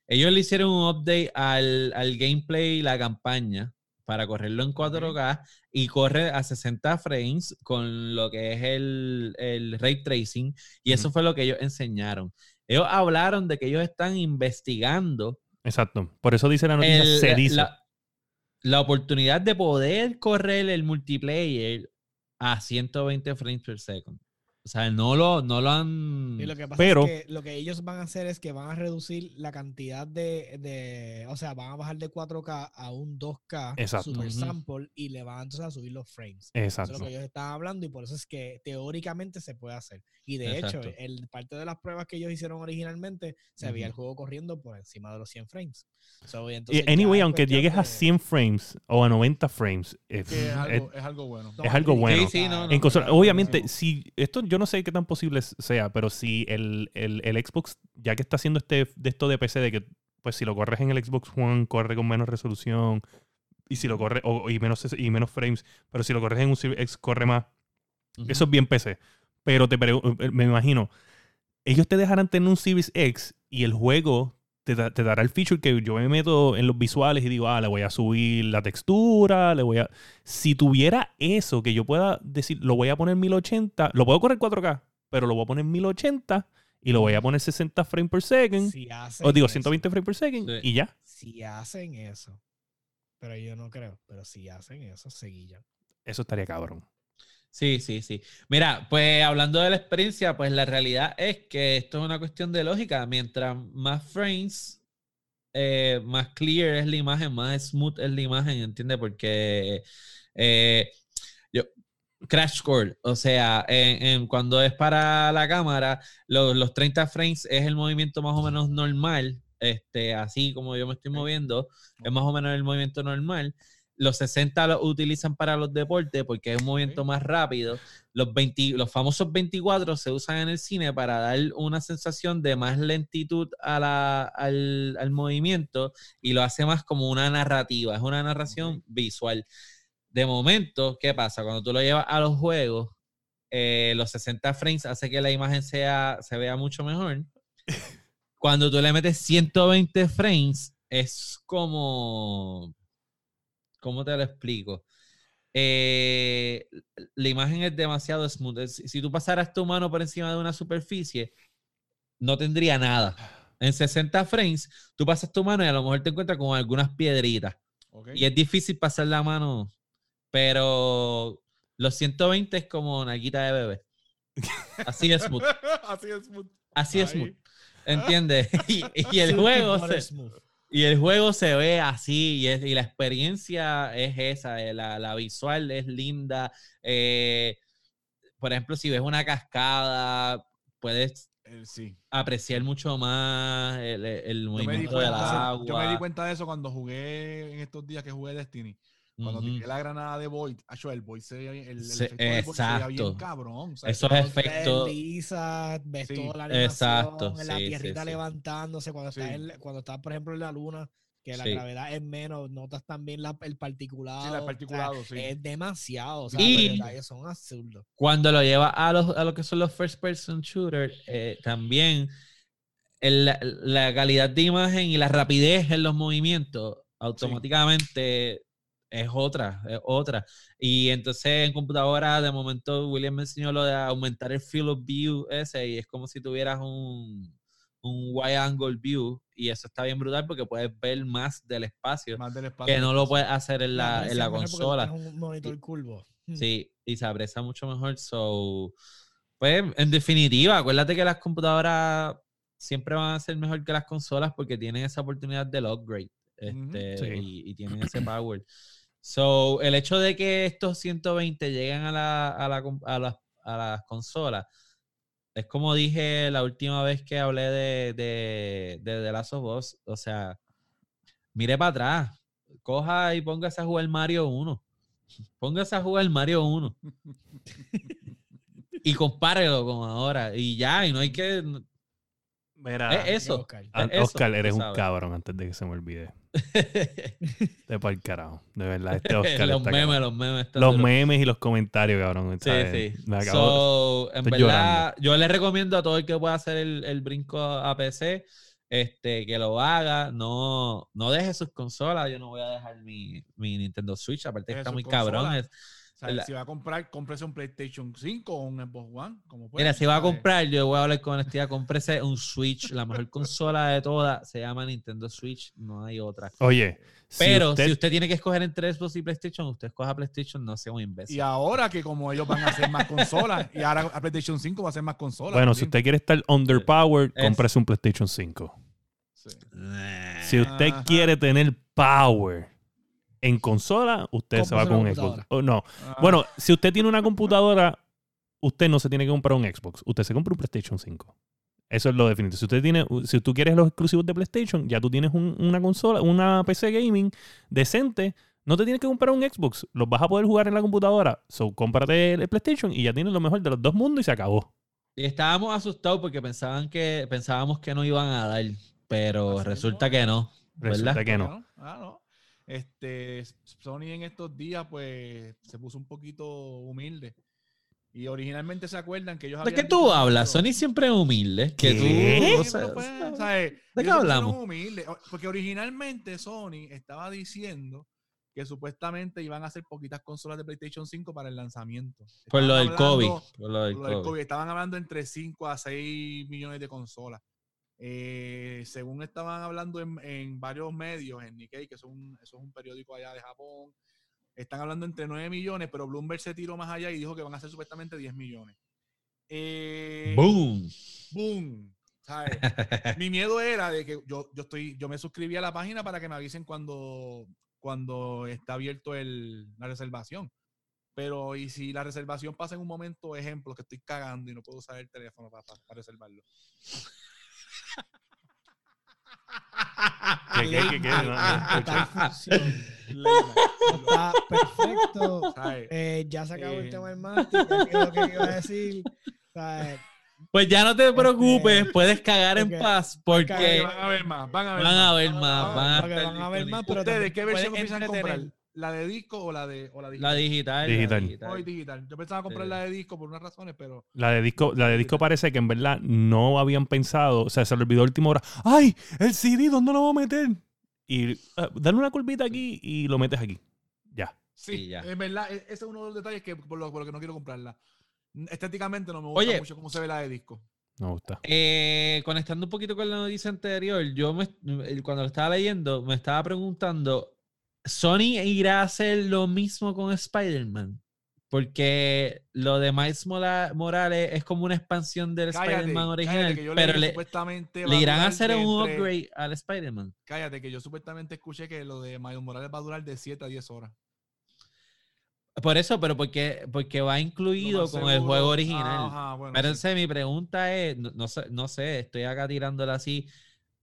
Ellos le hicieron un update al, al gameplay y la campaña para correrlo en 4K y corre a 60 frames con lo que es el, el ray tracing. Y eso fue lo que ellos enseñaron. Ellos hablaron de que ellos están investigando Exacto. Por eso dice la noticia el- cerizo. la, la oportunidad de poder correr el multiplayer a 120 frames per second. O sea, no lo, no lo han... Y lo que pasa Pero- es que lo que ellos van a hacer es que van a reducir la cantidad de, de- o sea, van a bajar de 4K a un 2K Exacto. super sample y le van entonces a subir los frames. Eso es Exacto. lo que ellos estaban hablando y por eso es que teóricamente se puede hacer. Y de Exacto. hecho, el, parte de las pruebas que ellos hicieron originalmente, se veía el juego corriendo por encima de los 100 frames. So, y Y entonces anyway, es aunque llegues a de- 100 frames o a 90 frames, es es- algo, es algo bueno. No, es algo bueno. Sí, sí, no, no. en consola- obviamente, si esto yo no sé qué tan posible sea, pero si el, el- el Xbox, ya que está haciendo este de esto de PC, de que pues si lo corres en el Xbox One, corre con menos resolución, y si lo corres, o, y, menos, y menos frames, pero si lo corres en un Series X, corre más. Eso es bien PC. Pero te eh, me imagino, ellos te dejarán tener un Series X y el juego te, da- te dará el feature que yo me meto en los visuales y digo, ah, le voy a subir la textura, le voy a... Si tuviera eso, que yo pueda decir, lo voy a poner 1080, lo puedo correr 4K, pero lo voy a poner 1080 y lo voy a poner 60 frames per second, si hacen o digo eso, 120 frames per second, Sí. y ya. Si hacen eso, pero yo no creo, pero si hacen eso, seguillan. Eso estaría cabrón. Sí, sí, sí. Mira, pues hablando de la experiencia, pues la realidad es que esto es una cuestión de lógica. Mientras más frames, eh, más clear es la imagen, más smooth es la imagen, ¿entiendes? Porque eh, yo, Crash Score, o sea, en, en- cuando es para la cámara, lo- los 30 frames es el movimiento más o menos normal, este, así como yo me estoy moviendo, es más o menos el movimiento normal. Los 60 los utilizan para los deportes porque es un movimiento más rápido. Los, 20 los famosos 24 se usan en el cine para dar una sensación de más lentitud a la- al, al movimiento y lo hace más como una narrativa, es una narración visual. De momento, ¿qué pasa? Cuando tú lo llevas a los juegos, eh, los 60 frames hace que la imagen sea, se vea mucho mejor. Cuando tú le metes 120 frames, es como. ¿Cómo te lo explico? Eh, la imagen es demasiado smooth. Si tú pasaras tu mano por encima de una superficie, no tendría nada. En 60 frames, tú pasas tu mano y a lo mejor te encuentras con algunas piedritas. Y es difícil pasar la mano, pero los 120 es como nalguita de bebé. Así es smooth. Así es. smooth. Así es smooth. ¿Entiendes? Y, y el juego se, smooth. Y el juego se ve así y, es- y la experiencia es esa, eh, la, la visual es linda. eh, por ejemplo, si ves una cascada, puedes Eh, sí. apreciar mucho más el, el movimiento del agua. yo me di cuenta de eso cuando jugué en estos días que jugué Destiny. Cuando tiré la granada de Void, el Void se veía bien, el, el Se- efecto del Void se veía bien exacto. cabrón. o sea, Esos efectos- Deslizas, ves Sí, toda la animación, exacto, la sí, sí, tierrita sí. levantándose cuando estás, en- cuando estás, por ejemplo, en la luna, que la gravedad es menos, notas también la- el particulado. Sí, o el sea, particulado, sí. Es demasiado, o sea, Y- los detalles son absurdos. cuando lo lleva a, los, a lo que son los first person shooter, eh, también el- la, la calidad de imagen y la rapidez en los movimientos automáticamente es otra, es otra. Y entonces en computadora, de momento, William me enseñó lo de aumentar el field of view ese y es como si tuvieras un, un wide angle view y eso está bien brutal porque puedes ver más del espacio más del espacio que no lo puedes hacer en la, en la consola. Un monitor curvo. Mm. Sí, y se aprecia mucho mejor. So, pues, en definitiva, acuérdate que las computadoras siempre van a ser mejor que las consolas porque tienen esa oportunidad del upgrade este, Sí. y, y tienen ese power. So, el hecho de que estos 120 lleguen a, la, a, la a las, a las consolas es como dije la última vez que hablé de, de, de The Last of Us. O sea, mire para atrás, coja y póngase a jugar Mario 1. Póngase a jugar Mario 1. y compárelo con ahora. Y ya, y no hay que. Mira, Es eso. Oscar. Es eres un cabrón antes de que se me olvide. De para el carajo. De verdad, este Oscar los está memes, los memes. Los memes y los comentarios, cabrón. Sí, sí. Me acabo- So, en estoy verdad, yo le recomiendo a todo el que pueda hacer el, el brinco a PC, este, que lo haga. No, no deje sus consolas. Yo no voy a dejar mi, mi Nintendo Switch. Aparte, Deje está muy cabrón. Es- O sea, la- si va a comprar, cómprese un PlayStation 5 o un Xbox One. Como pueda, Mira, si va a comprar, yo voy a hablar con honestidad. Cómprese un Switch. La mejor consola de todas se llama Nintendo Switch. No hay otra. Oye, si Pero usted- si usted tiene que escoger entre Xbox y PlayStation, usted escoja PlayStation, no sea un imbécil. Y ahora que como ellos van a hacer más consolas, y ahora a PlayStation 5 va a ser más consolas. bueno, si usted quiere estar underpowered, Es- cómprese un PlayStation 5. Sí. Si usted Ajá. quiere tener power en consola, usted se va con un Xbox. Oh, no. Ah, Bueno, si usted tiene una computadora, usted no se tiene que comprar un Xbox. Usted se compra un PlayStation 5. Eso es lo definitivo. Si usted tiene, si tú quieres los exclusivos de PlayStation, ya tú tienes un- una consola, una PC gaming decente. No te tienes que comprar un Xbox. Los vas a poder jugar en la computadora. So, cómprate el PlayStation y ya tienes lo mejor de los dos mundos y se acabó. Y estábamos asustados porque pensaban que, pensábamos que no iban a dar, pero Así resulta que no. Resulta ¿Verdad? que no. Ah, no. Este, Sony en estos días, pues, se puso un poquito humilde. Y originalmente se acuerdan que ellos ¿De qué tú hablas? Sony siempre es humilde. Que ¿Qué? tú. o sea, pues. ¿De qué hablamos? Porque originalmente Sony estaba diciendo que supuestamente iban a hacer poquitas consolas de PlayStation 5 para el lanzamiento. Por lo del hablando- Por lo del por lo del COVID. COVID. Estaban hablando entre 5 a 6 millones de consolas. Eh, según estaban hablando en, en varios medios, en Nikkei, que eso es, un, eso es un periódico allá de Japón, están hablando entre 9 millones, pero Bloomberg se tiró más allá y dijo que van a ser supuestamente 10 millones. Eh, ¡Boom! ¡Boom! ¿Sabes? Mi miedo era de que yo, yo estoy, yo me suscribí a la página para que me avisen cuando, cuando está abierto el, la reservación. Pero, y si la reservación pasa en un momento, ejemplo, que estoy cagando y no puedo usar el teléfono para, para reservarlo. ¿Qué, qué, qué, qué? No, función. Está perfecto. Eh, ya se acabó el tema del Mastic. ¿Qué es lo que iba a decir? ¿Sabes? Pues ya no te preocupes, Este, puedes cagar en paz Que porque van a ver más, van a ver van más. a ver más, van a Porque estar van a ver más, pero ¿Ustedes qué versión piensan comprar? ¿La de disco o la de o la La digital? digital. Digital. la Hoy digital. Yo pensaba comprar Sí. la de disco por unas razones, pero La de disco, la de disco parece que en verdad no habían pensado, o sea, se le olvidó a última hora. ¡Ay! El CD, ¿dónde lo voy a meter? Y ah, dale una curvita aquí y lo metes aquí. Ya. sí, Sí, ya. es verdad, e- ese es uno de los detalles que por lo, por lo que no quiero comprarla. Estéticamente no me gusta Oye. mucho cómo se ve la de disco. Me gusta. Eh, conectando un poquito con la noticia anterior, yo me, cuando lo estaba leyendo me estaba preguntando, ¿Sony irá a hacer lo mismo con Spider-Man? Porque lo de Miles Morales es como una expansión del Cállate, Spider-Man cállate, original, leí pero le, supuestamente le irán a hacer un upgrade al Spider-Man. Cállate, que yo supuestamente escuché que lo de Miles Morales va a durar de 7 a 10 horas. Por eso, pero porque, porque va incluido con el juego original. Ajá, bueno, Pero sí. entonces mi pregunta es, no, no sé, no sé, estoy acá tirándola así.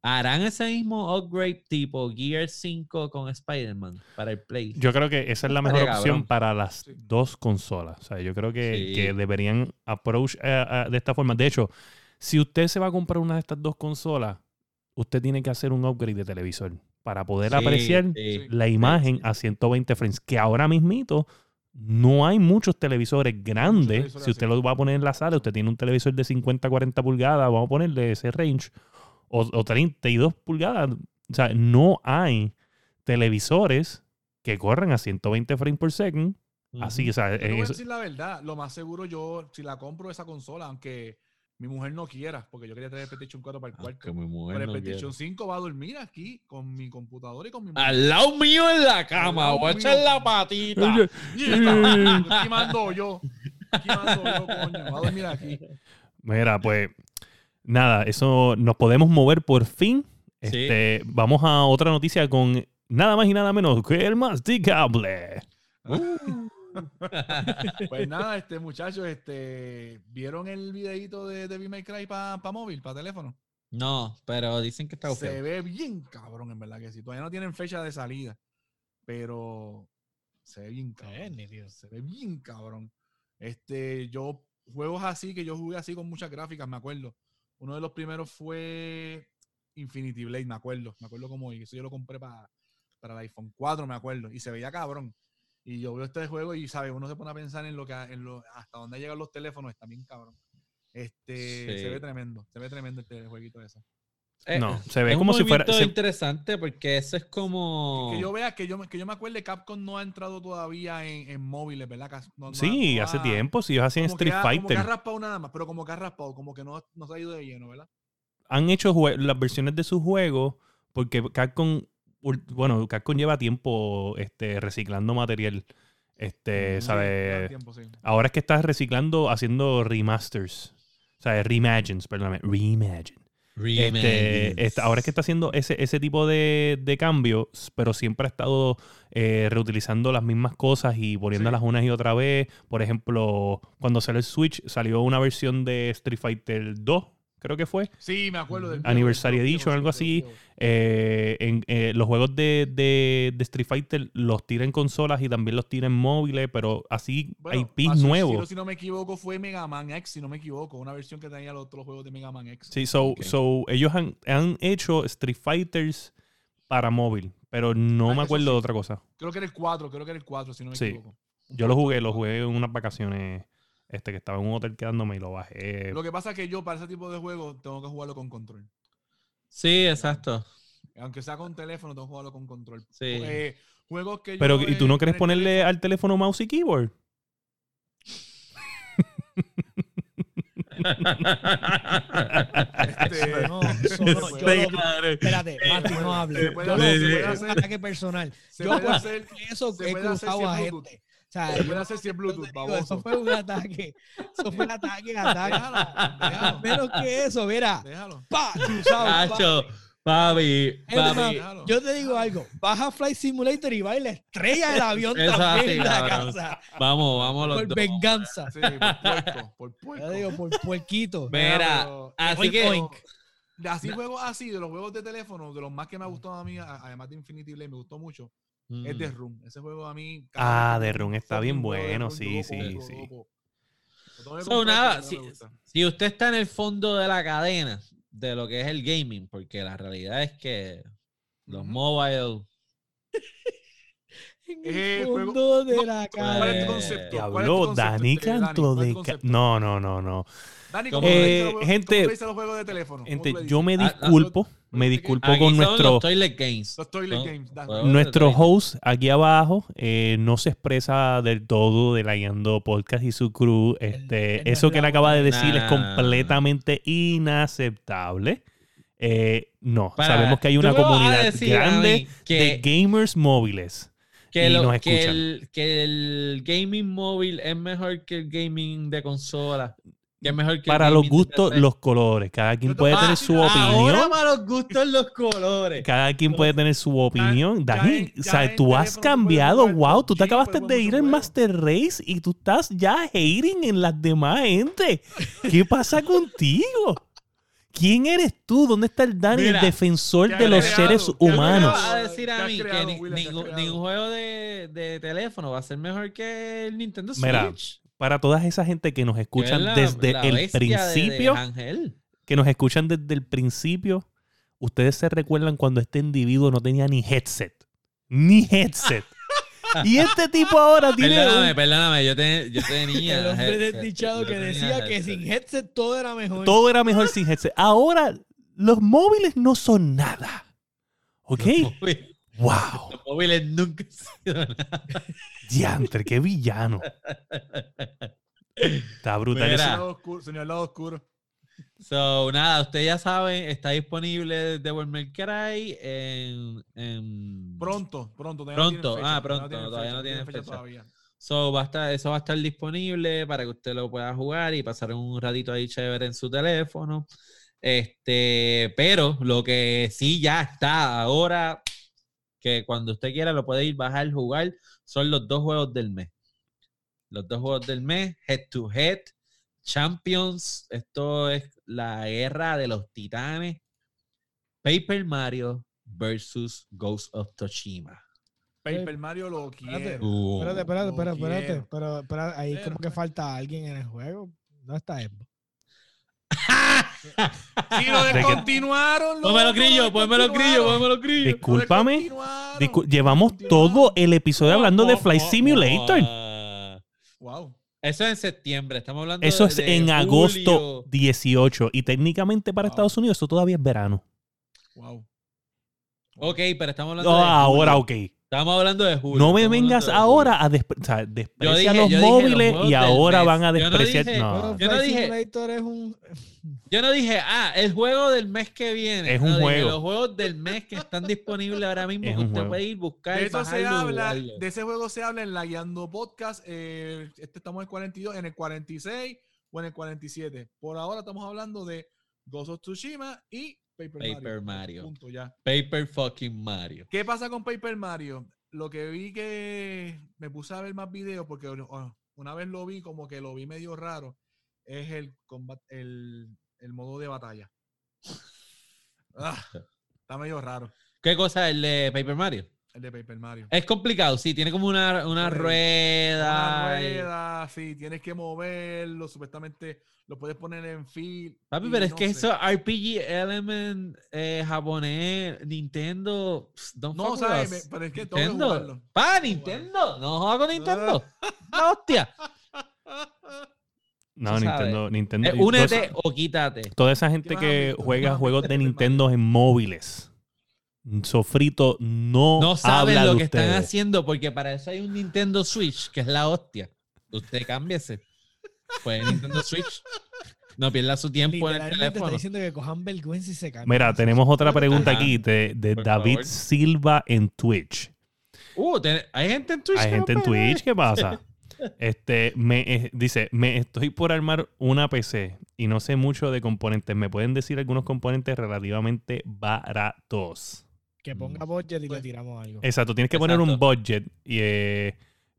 ¿Harán ese mismo upgrade tipo Gear 5 con Spider-Man para el Play? Yo creo que esa es la mejor opción cabrón. para las Sí. dos consolas. O sea, yo creo que, Sí. que deberían approach eh, eh, de esta forma. De hecho, si usted se va a comprar una de estas dos consolas, usted tiene que hacer un upgrade de televisor para poder Sí, apreciar sí. La imagen a 120 frames, que ahora mismito no hay muchos televisores grandes. televisores si usted así. lo va a poner en la sala, usted tiene un televisor de 50, 40 pulgadas, vamos a ponerle ese range, o, o 32 pulgadas. O sea, no hay televisores que corran a 120 frames por second. Así, o sea, Yo te voy a es- decir la verdad, lo más seguro yo, si la compro esa consola, aunque mi mujer no quiera, porque yo quería traer el PlayStation 4 para el Ah, cuarto. que mi mujer Pero el no PlayStation quiere. 5 va a dormir aquí con mi computadora y con mi mujer. Al lado mío en la cama, voy a echar la patita. Aquí mando yo. Mando yo, coño. Va a dormir aquí. Mira, pues nada, eso nos podemos mover por fin. Sí. Este, Vamos a otra noticia con nada más y nada menos que el masticable. Pues nada, este muchachos, este, ¿vieron el videito de Devil May Cry para móvil, para teléfono? No, pero dicen que está Se feo. ve bien cabrón, en verdad que sí. Todavía no tienen fecha de salida, pero se ve bien cabrón. nítido. Se ve bien cabrón. Este, yo, juegos así, que yo jugué así con muchas gráficas, me acuerdo. Uno de los primeros fue Infinity Blade, me acuerdo. Me acuerdo como hoy. Eso yo lo compré para, para el iPhone 4, me acuerdo. Y se veía cabrón. Y yo veo este juego y, ¿sabes? Uno se pone a pensar en lo que en lo, hasta dónde llegan los teléfonos, está bien cabrón. Este, Sí. se ve tremendo, se ve tremendo este jueguito ese. Eh, No, se ve es un como si fuera. se- interesante porque eso es como. Que yo vea, que yo, me- que yo me acuerde, Capcom no ha entrado todavía en, en móviles, ¿verdad? No ha- sí, hace ha- tiempo, si ellos hacían Street ha- Como que Fighter. ha raspado nada más, pero como que ha raspado, como que no, no se ha ido de lleno, ¿verdad? Han hecho las versiones de sus juegos porque Capcom, bueno, Capcom lleva tiempo este, reciclando material. Este, Sí, ¿sabes? lleva tiempo, sí. Ahora es que estás reciclando, haciendo remasters. O sea, reimagines, perdóname, reimagine. Este, este, ahora es que está haciendo ese, ese tipo de, de cambios, pero siempre ha estado eh, reutilizando las mismas cosas y poniéndolas Sí. unas y otra vez. Por ejemplo, cuando salió el Switch, salió una versión de Street Fighter 2, creo que fue. Sí, me acuerdo del. Anniversary del- Edition, algo así. Eh, en, eh, los juegos de, de- de Street Fighter los tira en consolas y también los tira en móviles, pero así Bueno, hay Sub-Zero, nuevos. Si no me equivoco, fue Mega Man X, si no me equivoco, una versión que tenía los otros juegos de Mega Man X. Sí, so, so ellos han, han hecho Street Fighters para móvil, pero no Ah, me acuerdo de otra cosa. Creo que era el 4, creo que era el 4, si no me Sí. equivoco. Yo lo 4, jugué, lo 4. jugué en unas vacaciones, este que estaba en un hotel quedándome y lo bajé. Lo que pasa es que yo, para ese tipo de juegos, tengo que jugarlo con control. Sí, exacto. Aunque sea con teléfono, tengo que jugarlo con control. Sí. Eh, juegos que yo, Pero, ¿y tú no quieres ponerle teléfono- al teléfono mouse y keyboard? Este, No, eso no, yo lo- espérate, Mati, no hable. se puede Yo hacer- lo- hacer- ataque personal. se Yo puede hacer- eso se he cruzado a gente. O sea, yo yo te Bluetooth, digo, eso fue un ataque. Eso fue un ataque, ataque. Déjalo, déjalo, Menos que eso, mira. déjalo. Pa. Nacho, papi. papi, Es más, papi. déjalo. yo te digo algo, baja Flight Simulator y va y la estrella del avión también así, en la cabrón. casa. Vamos, vamos los Por dos. venganza. Sí, por puerco, por puerco. Yo digo, por puerquito. Mira, pero- así Oink, que oink. así juegos así, de los juegos de teléfono, de los más que me ha gustado a mí, además de Infinity Blade, me gustó mucho, es The Mm. Room. Ese juego a mí. Ah, The Room está bien juego bueno, sí, sí, sí. So, nada, si, si usted está en el fondo de la cadena de lo que es el gaming, porque la realidad es que los Ujú. mobile En Eh, el juego- fondo de no, la ¿Cuál es tu Eh, Diablo, concepto, Dani Dani? Canto ¿Cuál es de... No, no, no, no. Dani, ¿Cómo ¿cómo tú le Eh, los gente- cómo los juegos de teléfono? ¿Cómo Gente, yo me dices? Ah, ah, disculpo, me disculpo aquí con nuestro... los toilet games. Los toilet Son games, Nuestro host aquí abajo eh, no se expresa del todo de la Yando Podcast y su crew. Este, no eso es que él acaba de decir es completamente inaceptable. Eh, no, Para- sabemos que hay una comunidad grande que- de gamers móviles. que, y lo- nos que, escuchan. el, que el gaming móvil es mejor que el gaming de consola. Que es mejor que el Para los gustos, los colores. Cada quien puede tener su ahora opinión. Ahora para los gustos los colores. Cada quien puede tener su opinión. Dani, o sea, tú has tú puedes cambiado. Wow, tú te acabaste de ir al Master Race y tú estás ya hating en las demás gente. ¿Qué pasa contigo? ¿Quién eres tú? ¿Dónde está el Dani, Mira, el defensor ¿qué de has los creado? seres ¿Qué has ¿Tú me humanos? vas a decir ¿Qué a has mí creado, que ni- William? ¿Qué has ningún, juego de, de teléfono va a ser mejor que el Nintendo Switch? Mira, Para toda esa gente que nos escuchan la- desde la el bestia de- de principio, que nos escuchan desde el principio, ustedes se recuerdan cuando este individuo no tenía ni headset. Ni headset. y este tipo ahora tiene Perdóname, un- perdóname, yo, te- yo tenía. El hombre desdichado que decía que sin headset todo era mejor. todo era mejor sin headset. Ahora los móviles no son nada. ¿Ok? Los móviles- Wow. Los móviles nunca han sido nada. Diantre, qué villano. Está brutal. Mira. Señor lado oscuro, señor lado oscuro. So, nada, ustedes ya saben, está disponible Devil May Cry en, en Pronto, pronto. Pronto, no tiene fecha, ah, pronto, todavía fecha, no tiene fecha. todavía. So, va a estar, eso va a estar disponible para que usted lo pueda jugar y pasar un ratito ahí chévere en su teléfono. Este, pero lo que sí ya está ahora, que cuando usted quiera lo puede ir, bajar, jugar, son los dos juegos del mes. Los dos juegos del mes, Head to Head, Champions, esto es la guerra de los titanes, Paper Mario versus Ghost of Tsushima. Paper Mario lo Espérate. quiero. Uh. Espérate, espérate, espérate, espérate. Pero, pero ahí Pero- como que falta alguien en el juego. ¿Dónde está Evo? Sí, lo descontinuaron. Pónmelo loco, grillo, lo pónmelo grillo, descontinuaron. pónmelo grillo. Lo Discúlpame. llevamos Lo todo el episodio hablando de Flight Simulator. Wow. Eso es en septiembre, estamos hablando Eso de- es de en julio. agosto 18. Y técnicamente para Wow. Estados Unidos eso todavía es verano. Wow. Ok, pero estamos hablando No, de ahora, julio. ok. Estamos hablando de julio. No me vengas ahora a despre- o sea, desprecia dije- los yo dije los móviles y ahora mes. van a Yo no despreciar. dije- no. Yo no dije- es un... Yo no dije, ah, el juego del mes que viene. Es No, un dije, juego. Los juegos del mes que están disponibles ahora mismo, Es que usted juego. puede ir buscar, De eso se habla, de ese juego se habla en la Guiando Podcast. eh, este estamos en el 42, en el 46 o en el 47. Por ahora estamos hablando de Ghost of Tsushima y Paper, Paper Mario. Mario. Punto, ya. Paper fucking Mario. ¿Qué pasa con Paper Mario? Lo que vi que me puse a ver más videos porque oh, una vez lo vi como que lo vi medio raro es el combat, el, el modo de batalla. Ah, está medio raro ¿Qué cosa es el de Paper Mario? El de Paper Mario. Es complicado, sí, tiene como una, una rueda. Una y- rueda, sí, tienes que moverlo, supuestamente lo puedes poner en fil. Papi, pero es que sé. eso RPG Element eh, japonés, Nintendo, don't No, sabes, me- pero es que tengo que Nintendo. jugarlo. Pa, Nintendo. No jodas con Nintendo. No, hostia. No, Tú Nintendo. Nintendo Eh, toda únete o quítate. Toda esa gente ¿Qué más que juega juegos de Nintendo en móviles. Sofrito no, No saben habla lo de que están haciendo porque para eso hay un Nintendo Switch, que es la hostia. Usted cámbiese. Pues Nintendo Switch. No pierda su tiempo en el Literalmente está teléfono. diciendo que cojan vergüenza y se cambien. Mira, tenemos otra pregunta Ajá. aquí de, de Por David favor. Silva en Twitch. Uh, te- hay gente en Twitch. Hay que gente en puede Twitch, ¿qué pasa? Este, me eh, dice, me estoy por armar una PC y no sé mucho de componentes. ¿Me pueden decir algunos componentes relativamente baratos? Que ponga budget y le tiramos algo. Exacto, tienes que poner un Exacto. budget y eh,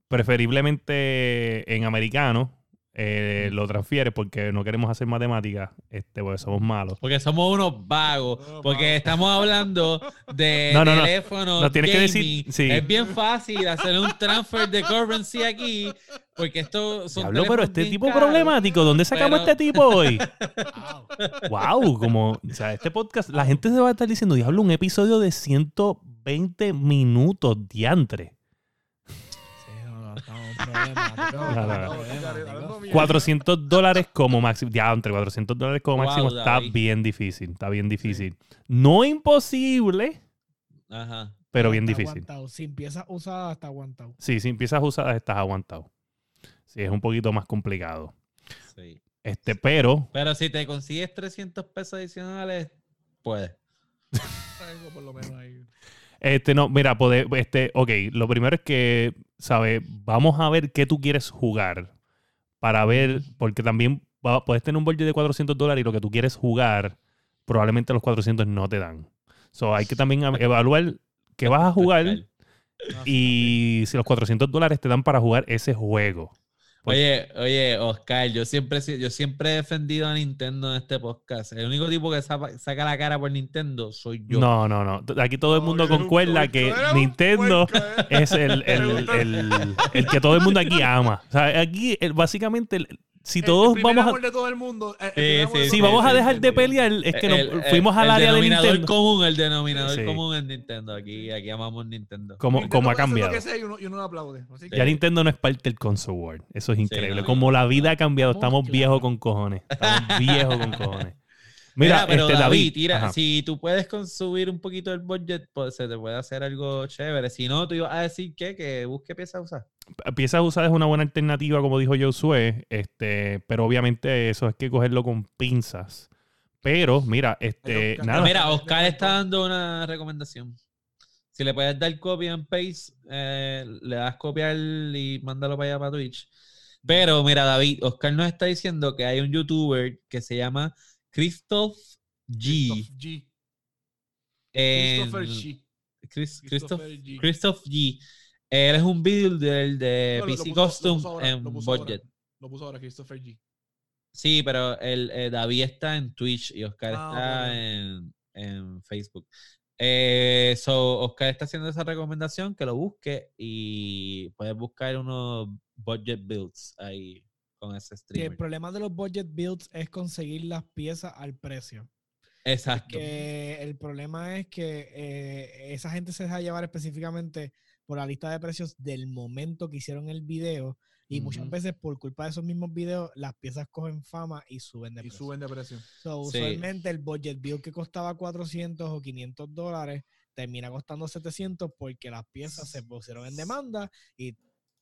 preferiblemente en americano. Eh, lo transfieres porque no queremos hacer matemáticas, este, porque somos malos. Porque somos unos vagos. Porque estamos hablando de No, no, no. teléfonos. No, tienes que decir- sí. Es bien fácil hacer un transfer de currency aquí. Porque esto son. Diablo, pero teléfonos este tipo caros. problemático, ¿dónde sacamos Pero- este tipo hoy? Wow. Wow, como, o sea, este podcast, la gente se va a estar diciendo, diablo, un episodio de 120 minutos diantre. 400 dólares como máximo, ya entre 400 dólares como Wow, máximo está David. bien difícil, está bien difícil. No imposible, Ajá. pero bien Está difícil. aguantado. Si empiezas usada, está aguantado. Sí, si empiezas usar, estás aguantado. Sí, es un poquito más complicado. Sí. Este, pero Pero si te consigues 300 pesos adicionales, puedes. Por lo menos ahí. Este, no, mira, poder, este, ok, lo primero es que, ¿sabes? Vamos a ver qué tú quieres jugar para ver, porque también va- puedes tener un budget de 400 dólares y lo que tú quieres jugar, probablemente los 400 no te dan. So, hay que también evaluar qué vas a jugar y si los 400 dólares te dan para jugar ese juego. Pues- Oye, oye, Oscar, yo siempre, he sido- yo siempre he defendido a Nintendo en este podcast. El único tipo que saca, la cara por Nintendo soy yo. No, no, no. Aquí todo el mundo No, concuerda que Nintendo eh. es el, el, el- el que todo el mundo aquí ama. O sea, aquí, básicamente, si todos el vamos a... amor de todo el mundo. el Sí, primer amor sí, de Si vamos a dejar sí, de pelear, es que nos fuimos al área de denominador Nintendo. común, el denominador Sí. común es Nintendo. Aquí, aquí amamos Nintendo. Como, Nintendo como ha lo cambiado. que sea y uno, y uno lo aplaude. Así que- Ya Nintendo no es parte del console world. Eso es increíble. no, como la vida ha cambiado, Estamos viejos con cojones. Estamos viejos con cojones. Mira, Mira, pero este, David, David, tira, si tú puedes consumir un poquito el budget, pues se te puede hacer algo chévere. Si no, tú ibas a decir que, que busque piezas usadas. Piezas usadas es una buena alternativa, como dijo Josué, este, pero obviamente eso es que cogerlo con pinzas. Pero, mira, este, Pero, nada. Mira, Oscar está dando una recomendación. Si le puedes dar copy and paste, eh, le das copiar y mándalo para allá para Twitch. Pero mira, David, Oscar nos está diciendo que hay un youtuber que se llama Christoph G. Christoph G. Christopher G. Chris- Christoph, Christopher G. Christoph G. Él es un builder de No, lo- lo PC Custom puso ahora, en lo puso ahora. budget. Lo puso ahora Christopher G. Sí, pero el, eh, David está en Twitch y Oscar Ah, está en, en Facebook. Eh, so, Oscar está haciendo esa recomendación que lo busque y puedes buscar unos budget builds ahí con ese Sí, el problema de los budget builds es conseguir las piezas al precio. Exacto. Que el problema es que eh, esa gente se deja llevar específicamente por la lista de precios del momento que hicieron el video. Y muchas veces, por culpa de esos mismos videos, las piezas cogen fama y suben de Y precio. suben de precio. So, Sí. usualmente el budget build que costaba 400 o 500 dólares termina costando 700 porque las piezas se pusieron en demanda y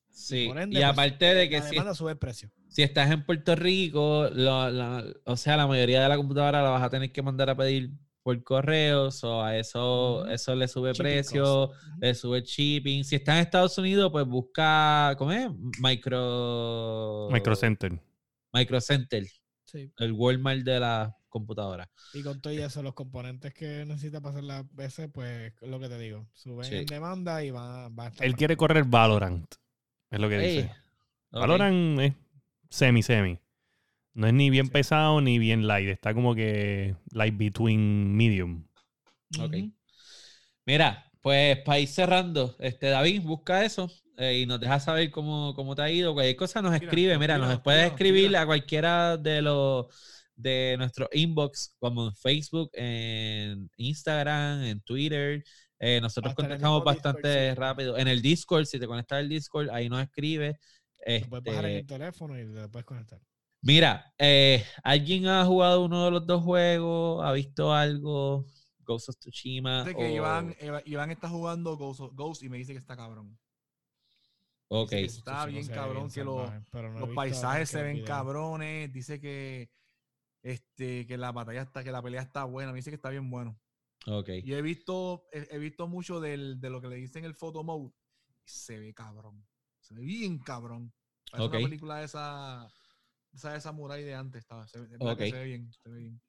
Sí. por ende, y pues, aparte de que si, demanda sube el precio. si estás en Puerto Rico, lo- la- o sea, la mayoría de la computadora la vas a tener que mandar a pedir por correo, o a eso, eso le sube Shipping precio. cost. Le sube shipping. Si estás en Estados Unidos, pues busca, ¿cómo es? Micro... Micro Center. Micro Center, Sí. el Walmart de la computadora. Y con todo y eso, los componentes que necesita para hacer las veces, pues lo que te digo, suben Sí. en demanda y va, va a estar. Él quiere correr Valorant. Es lo que dice. Valorant es semi-semi. No es ni bien Sí. pesado ni bien light. Está como que light between medium. Ok. Mira, pues para ir cerrando, este David, busca eso eh, y nos deja saber cómo, cómo te ha ido. Cualquier cosa nos Mira, escribe. Mira, nos mira, puedes mira, escribir mira. a cualquiera de los de nuestro inbox, como en Facebook, en Instagram, en Twitter. Eh, nosotros Hasta contestamos Discord, bastante sí. rápido. En el Discord, si te conectas al Discord, ahí nos escribe. Lo puedes bajar en Este, el teléfono y le puedes conectar. Mira, eh, ¿alguien ha jugado uno de los dos juegos? ¿Ha visto algo? Ghost of Tsushima. Dice que o- Iván, Iván está jugando Ghost, Ghost y me dice que está cabrón. Ok. está no bien cabrón, que no Los paisajes se ven cabrones. Dice que este que la batalla está, que la pelea está buena. Me dice que está bien bueno. Ok. Y he visto, he, he visto mucho del, de lo que le dicen el photo mode. Se ve cabrón. Se ve bien cabrón. Parece Ok. una película de esa, esa de samurai de antes. Estaba. Se, ve- de verdad que Ok. se ve bien. Se ve bien.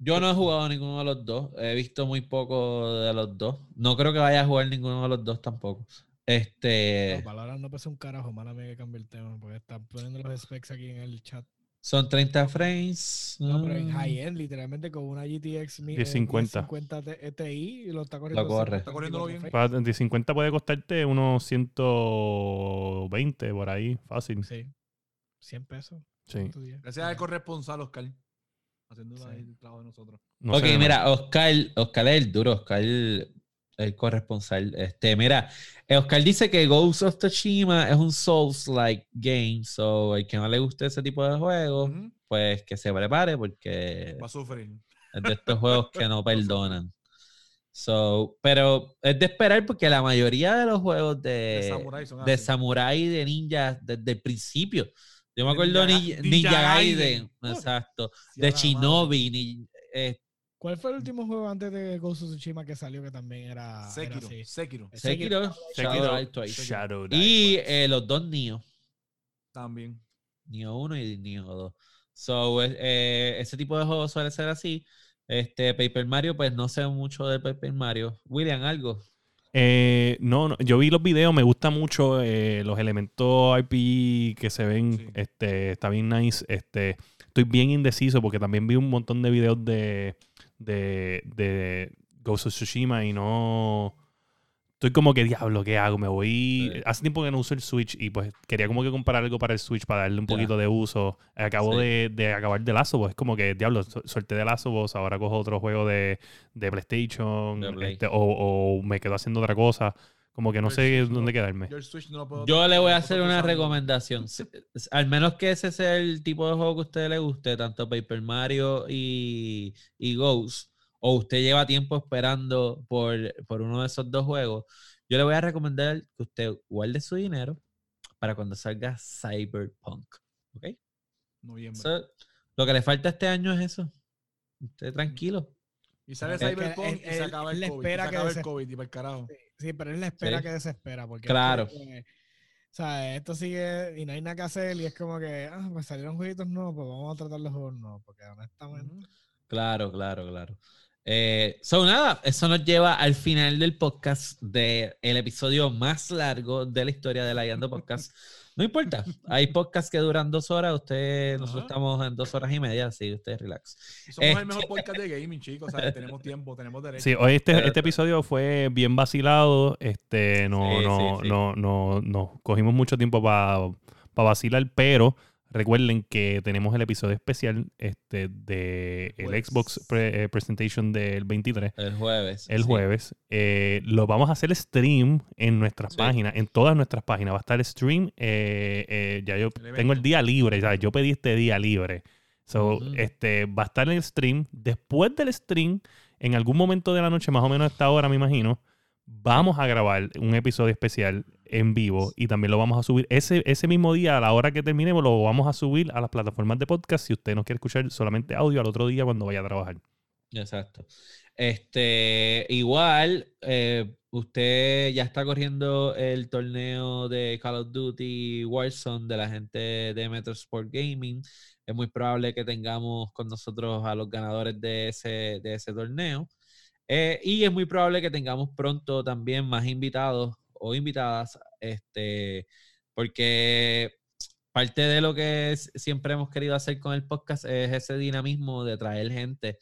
Yo no he jugado ninguno de los dos. He visto muy poco de los dos. No creo que vaya a jugar ninguno de los dos tampoco. Este, No, Valorant no pesa un carajo, mala mía que cambie el tema, porque están poniendo los specs aquí en el chat. son 30 frames. No, pero en ah, high-end, literalmente con una GTX mi- eh, 1050. 1050 Ti lo está corriendo. Lo corre. a Está corriéndolo 54 bien. Para 50 puede costarte unos 120 por ahí, fácil. Sí. 100 pesos. Sí. Gracias al corresponsal, Oscar. Haciendo Sí. ahí el trabajo de nosotros. No ok, sé, mira, Oscar, Oscar es el duro, Oscar el corresponsal. Este, mira, Oscar dice que Ghost of Tsushima es un Souls-like game, so el que no le guste ese tipo de juegos, pues que se prepare porque Va a sufrir. es de estos juegos que no perdonan. So, pero es de esperar porque la mayoría de los juegos de, De Samurai son de samurai y de ninja desde el principio. Yo me acuerdo Ninja Ninja, Ga- Ninja Ninja Gaiden, Gaiden. Uh, exacto, Sí, de. Shinobi, ni- eh, ¿Cuál fue el último juego antes de Ghost of Tsushima que salió que también era, era Sekiro. así? Sekiro. Sekiro, Sekiro, Shadow y eh, los dos Nioh, También. Nioh 1 y Nioh 2. So, eh, eh, ese tipo de juegos suele ser así. Este Paper Mario, pues no sé mucho de Paper Mario. William, algo. Eh, no, no, yo vi los videos, me gusta mucho eh, los elementos RPG que se ven, Sí. este, está bien nice. Este, estoy bien indeciso porque también vi un montón de videos de, de, de Ghost of Tsushima y no... Estoy como que, diablo, ¿qué hago? Me voy... Sí. Hace tiempo que no uso el Switch y pues quería como que comprar algo para el Switch para darle un poquito de uso. Acabo Sí. de, de acabar de Last of Us. Es como que, diablo, su- suerte de Last of Us, ahora cojo otro juego de, de PlayStation De este, o, o me quedo haciendo otra cosa. Como que no Yo sé Switch no- dónde quedarme. Yo no puedo le voy a no hacer una usarlo. recomendación. Al menos que ese sea el tipo de juego que a usted le guste, tanto Paper Mario y, y Ghost, o usted lleva tiempo esperando por, por uno de esos dos juegos, yo le voy a recomendar que usted guarde su dinero para cuando salga Cyberpunk. ¿Ok? Noviembre. Lo que le falta este año es eso. Usted tranquilo. Y sale Es que Cyberpunk él- y se él- acaba él el COVID. espera se que acaba el COVID y para el carajo. Sí, pero es la espera Sí. que desespera. Porque Claro. es que, o sea, esto sigue y no hay nada que hacer y es como que, ah, pues salieron jueguitos nuevos, pues vamos a tratar los juegos nuevos, porque honestamente... Claro, claro, claro. Eh, so, nada, eso nos lleva al final del podcast, del episodio más largo de la historia de la Yando Podcast. No importa, hay podcasts que duran dos horas, usted, nosotros Ajá. estamos en dos horas y media, así usted relax. Somos Este- el mejor podcast de gaming, chicos. O sea, tenemos tiempo, tenemos derecho. Sí, hoy este, este episodio fue bien vacilado. Este, no, Sí, no, sí, sí. no, no, no cogimos mucho tiempo para vacilar, pero recuerden que tenemos el episodio especial este, de el Jueves. Xbox pre- eh, Presentation del 23. El jueves. El sí. jueves. Eh, lo vamos a hacer stream en nuestras Sí. páginas, en todas nuestras páginas. Va a estar stream. eh, eh, ya yo El tengo el día libre. ya, Yo pedí este día libre. So, este, va a estar en el stream. Después del stream, en algún momento de la noche, más o menos a esta hora, me imagino, vamos a grabar un episodio especial en vivo y también lo vamos a subir ese, ese mismo día, a la hora que terminemos, lo vamos a subir a las plataformas de podcast si usted no quiere escuchar solamente audio al otro día cuando vaya a trabajar. Exacto. Este, igual, eh, usted ya está corriendo el torneo de Call of Duty Warzone de la gente de Metro Sport Gaming. Es muy probable que tengamos con nosotros a los ganadores de ese, de ese torneo. Eh, y es muy probable que tengamos pronto también más invitados o invitadas, este, porque parte de lo que es- siempre hemos querido hacer con el podcast es ese dinamismo de traer gente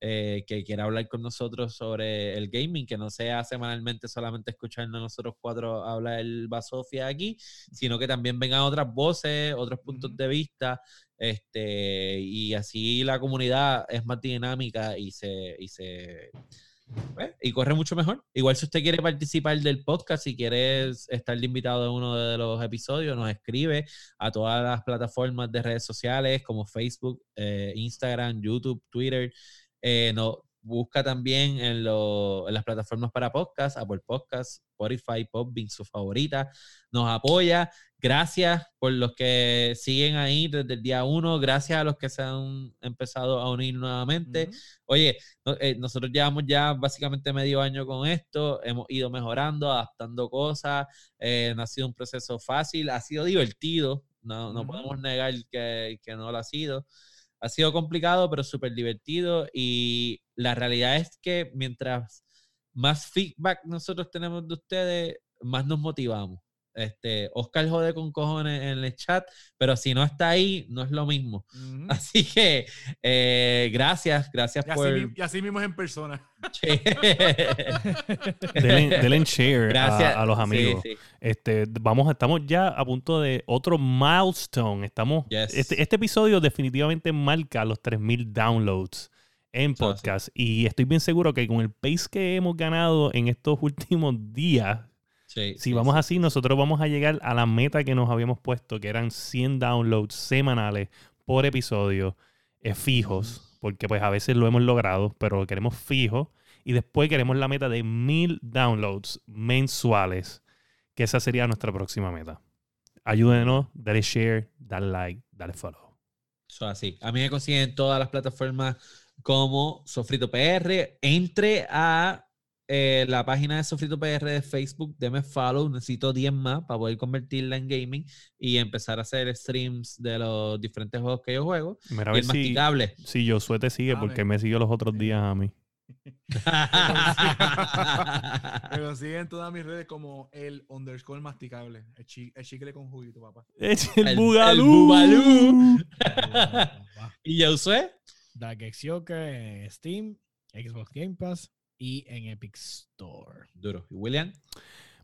eh, que quiera hablar con nosotros sobre el gaming, que no sea semanalmente solamente escucharnos a nosotros cuatro hablar el Basofia aquí, sino que también vengan otras voces, otros puntos de vista, este, y así la comunidad es más dinámica y se, y se pues, y corre mucho mejor. Igual si usted quiere participar del podcast, si quiere estar invitado en uno de los episodios, nos escribe a todas las plataformas de redes sociales como Facebook, eh, Instagram, YouTube, Twitter. Eh, nos busca también en, lo- en las plataformas para podcast, Apple Podcast, Spotify, Podbean, su favorita. Nos apoya. Gracias por los que siguen ahí desde el día uno. Gracias a los que se han empezado a unir nuevamente. Oye, no- eh, nosotros llevamos ya básicamente medio año con esto, hemos ido mejorando, adaptando cosas, eh, no ha sido un proceso fácil, ha sido divertido, no, podemos negar que, que no lo ha sido. Ha sido complicado, pero súper divertido y la realidad es que mientras más feedback nosotros tenemos de ustedes, más nos motivamos. Este, Oscar jode con cojones en el chat, pero si no está ahí, no es lo mismo. Ujú. Así que eh, gracias, gracias Y así, por. y así mismo es en persona. Sí. Denle, denle en share a- gracias a, los Sí, amigos. sí. Este, vamos, estamos ya a punto de otro milestone. Estamos, Yes. este, este episodio definitivamente marca los 3000 downloads en podcast. Y estoy bien seguro que con el pace que hemos ganado en estos últimos días, Sí, si sí, vamos sí. así, nosotros vamos a llegar a la meta que nos habíamos puesto, que eran 100 downloads semanales por episodio, eh, fijos, porque pues a veces lo hemos logrado, pero lo queremos fijo. Y después queremos la meta de 1000 downloads mensuales, que esa sería nuestra próxima meta. Ayúdenos, dale share, dale like, dale follow. Eso así. A mí me consiguen en todas las plataformas como Sofrito PR. Entre a eh, la página de Sofrito PR de Facebook, deme follow. Necesito 10 más para poder convertirla en gaming y empezar a hacer streams de los diferentes juegos que yo juego. Mira Y el si, masticable. si Josué te sigue, porque me siguió los otros días a mí. Pero siguen todas mis redes como el underscore masticable. El, chi- el chicle con juguito, papá. ¡Es El- el, el bugalú! bugalú. ¿Y ya usé? Dark X Joker en Steam, Xbox Game Pass y en Epic Store. Duro. ¿Y William?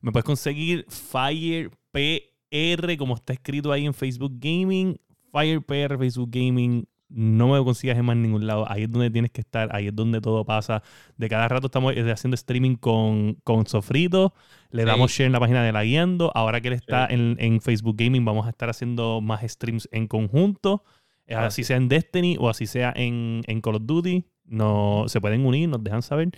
Me puedes conseguir Fire PR, como está escrito ahí en Facebook Gaming. Fire PR, Facebook Gaming. No me lo consigas en más ningún lado. Ahí es donde tienes que estar. Ahí es donde todo pasa. De cada rato estamos eh, haciendo streaming con, con Sofrito. Le Sí. damos share en la página de la guiando. Ahora que él está Sí. en, en Facebook Gaming, vamos a estar haciendo más streams en conjunto. Eh, Ah, así sí. sea en Destiny o así sea en, en Call of Duty. No, se pueden unir, nos dejan saber.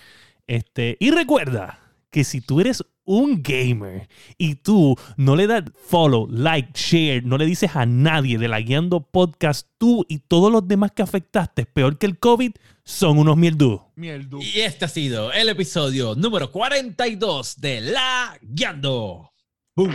Este, y recuerda que si tú eres un gamer y tú no le das follow, like, share, no le dices a nadie de la Guiando Podcast, tú y todos los demás que afectaste, peor que el COVID, son unos mierdudos. Mierda. Y este ha sido el episodio número 42 de La Guiando. ¡Boom!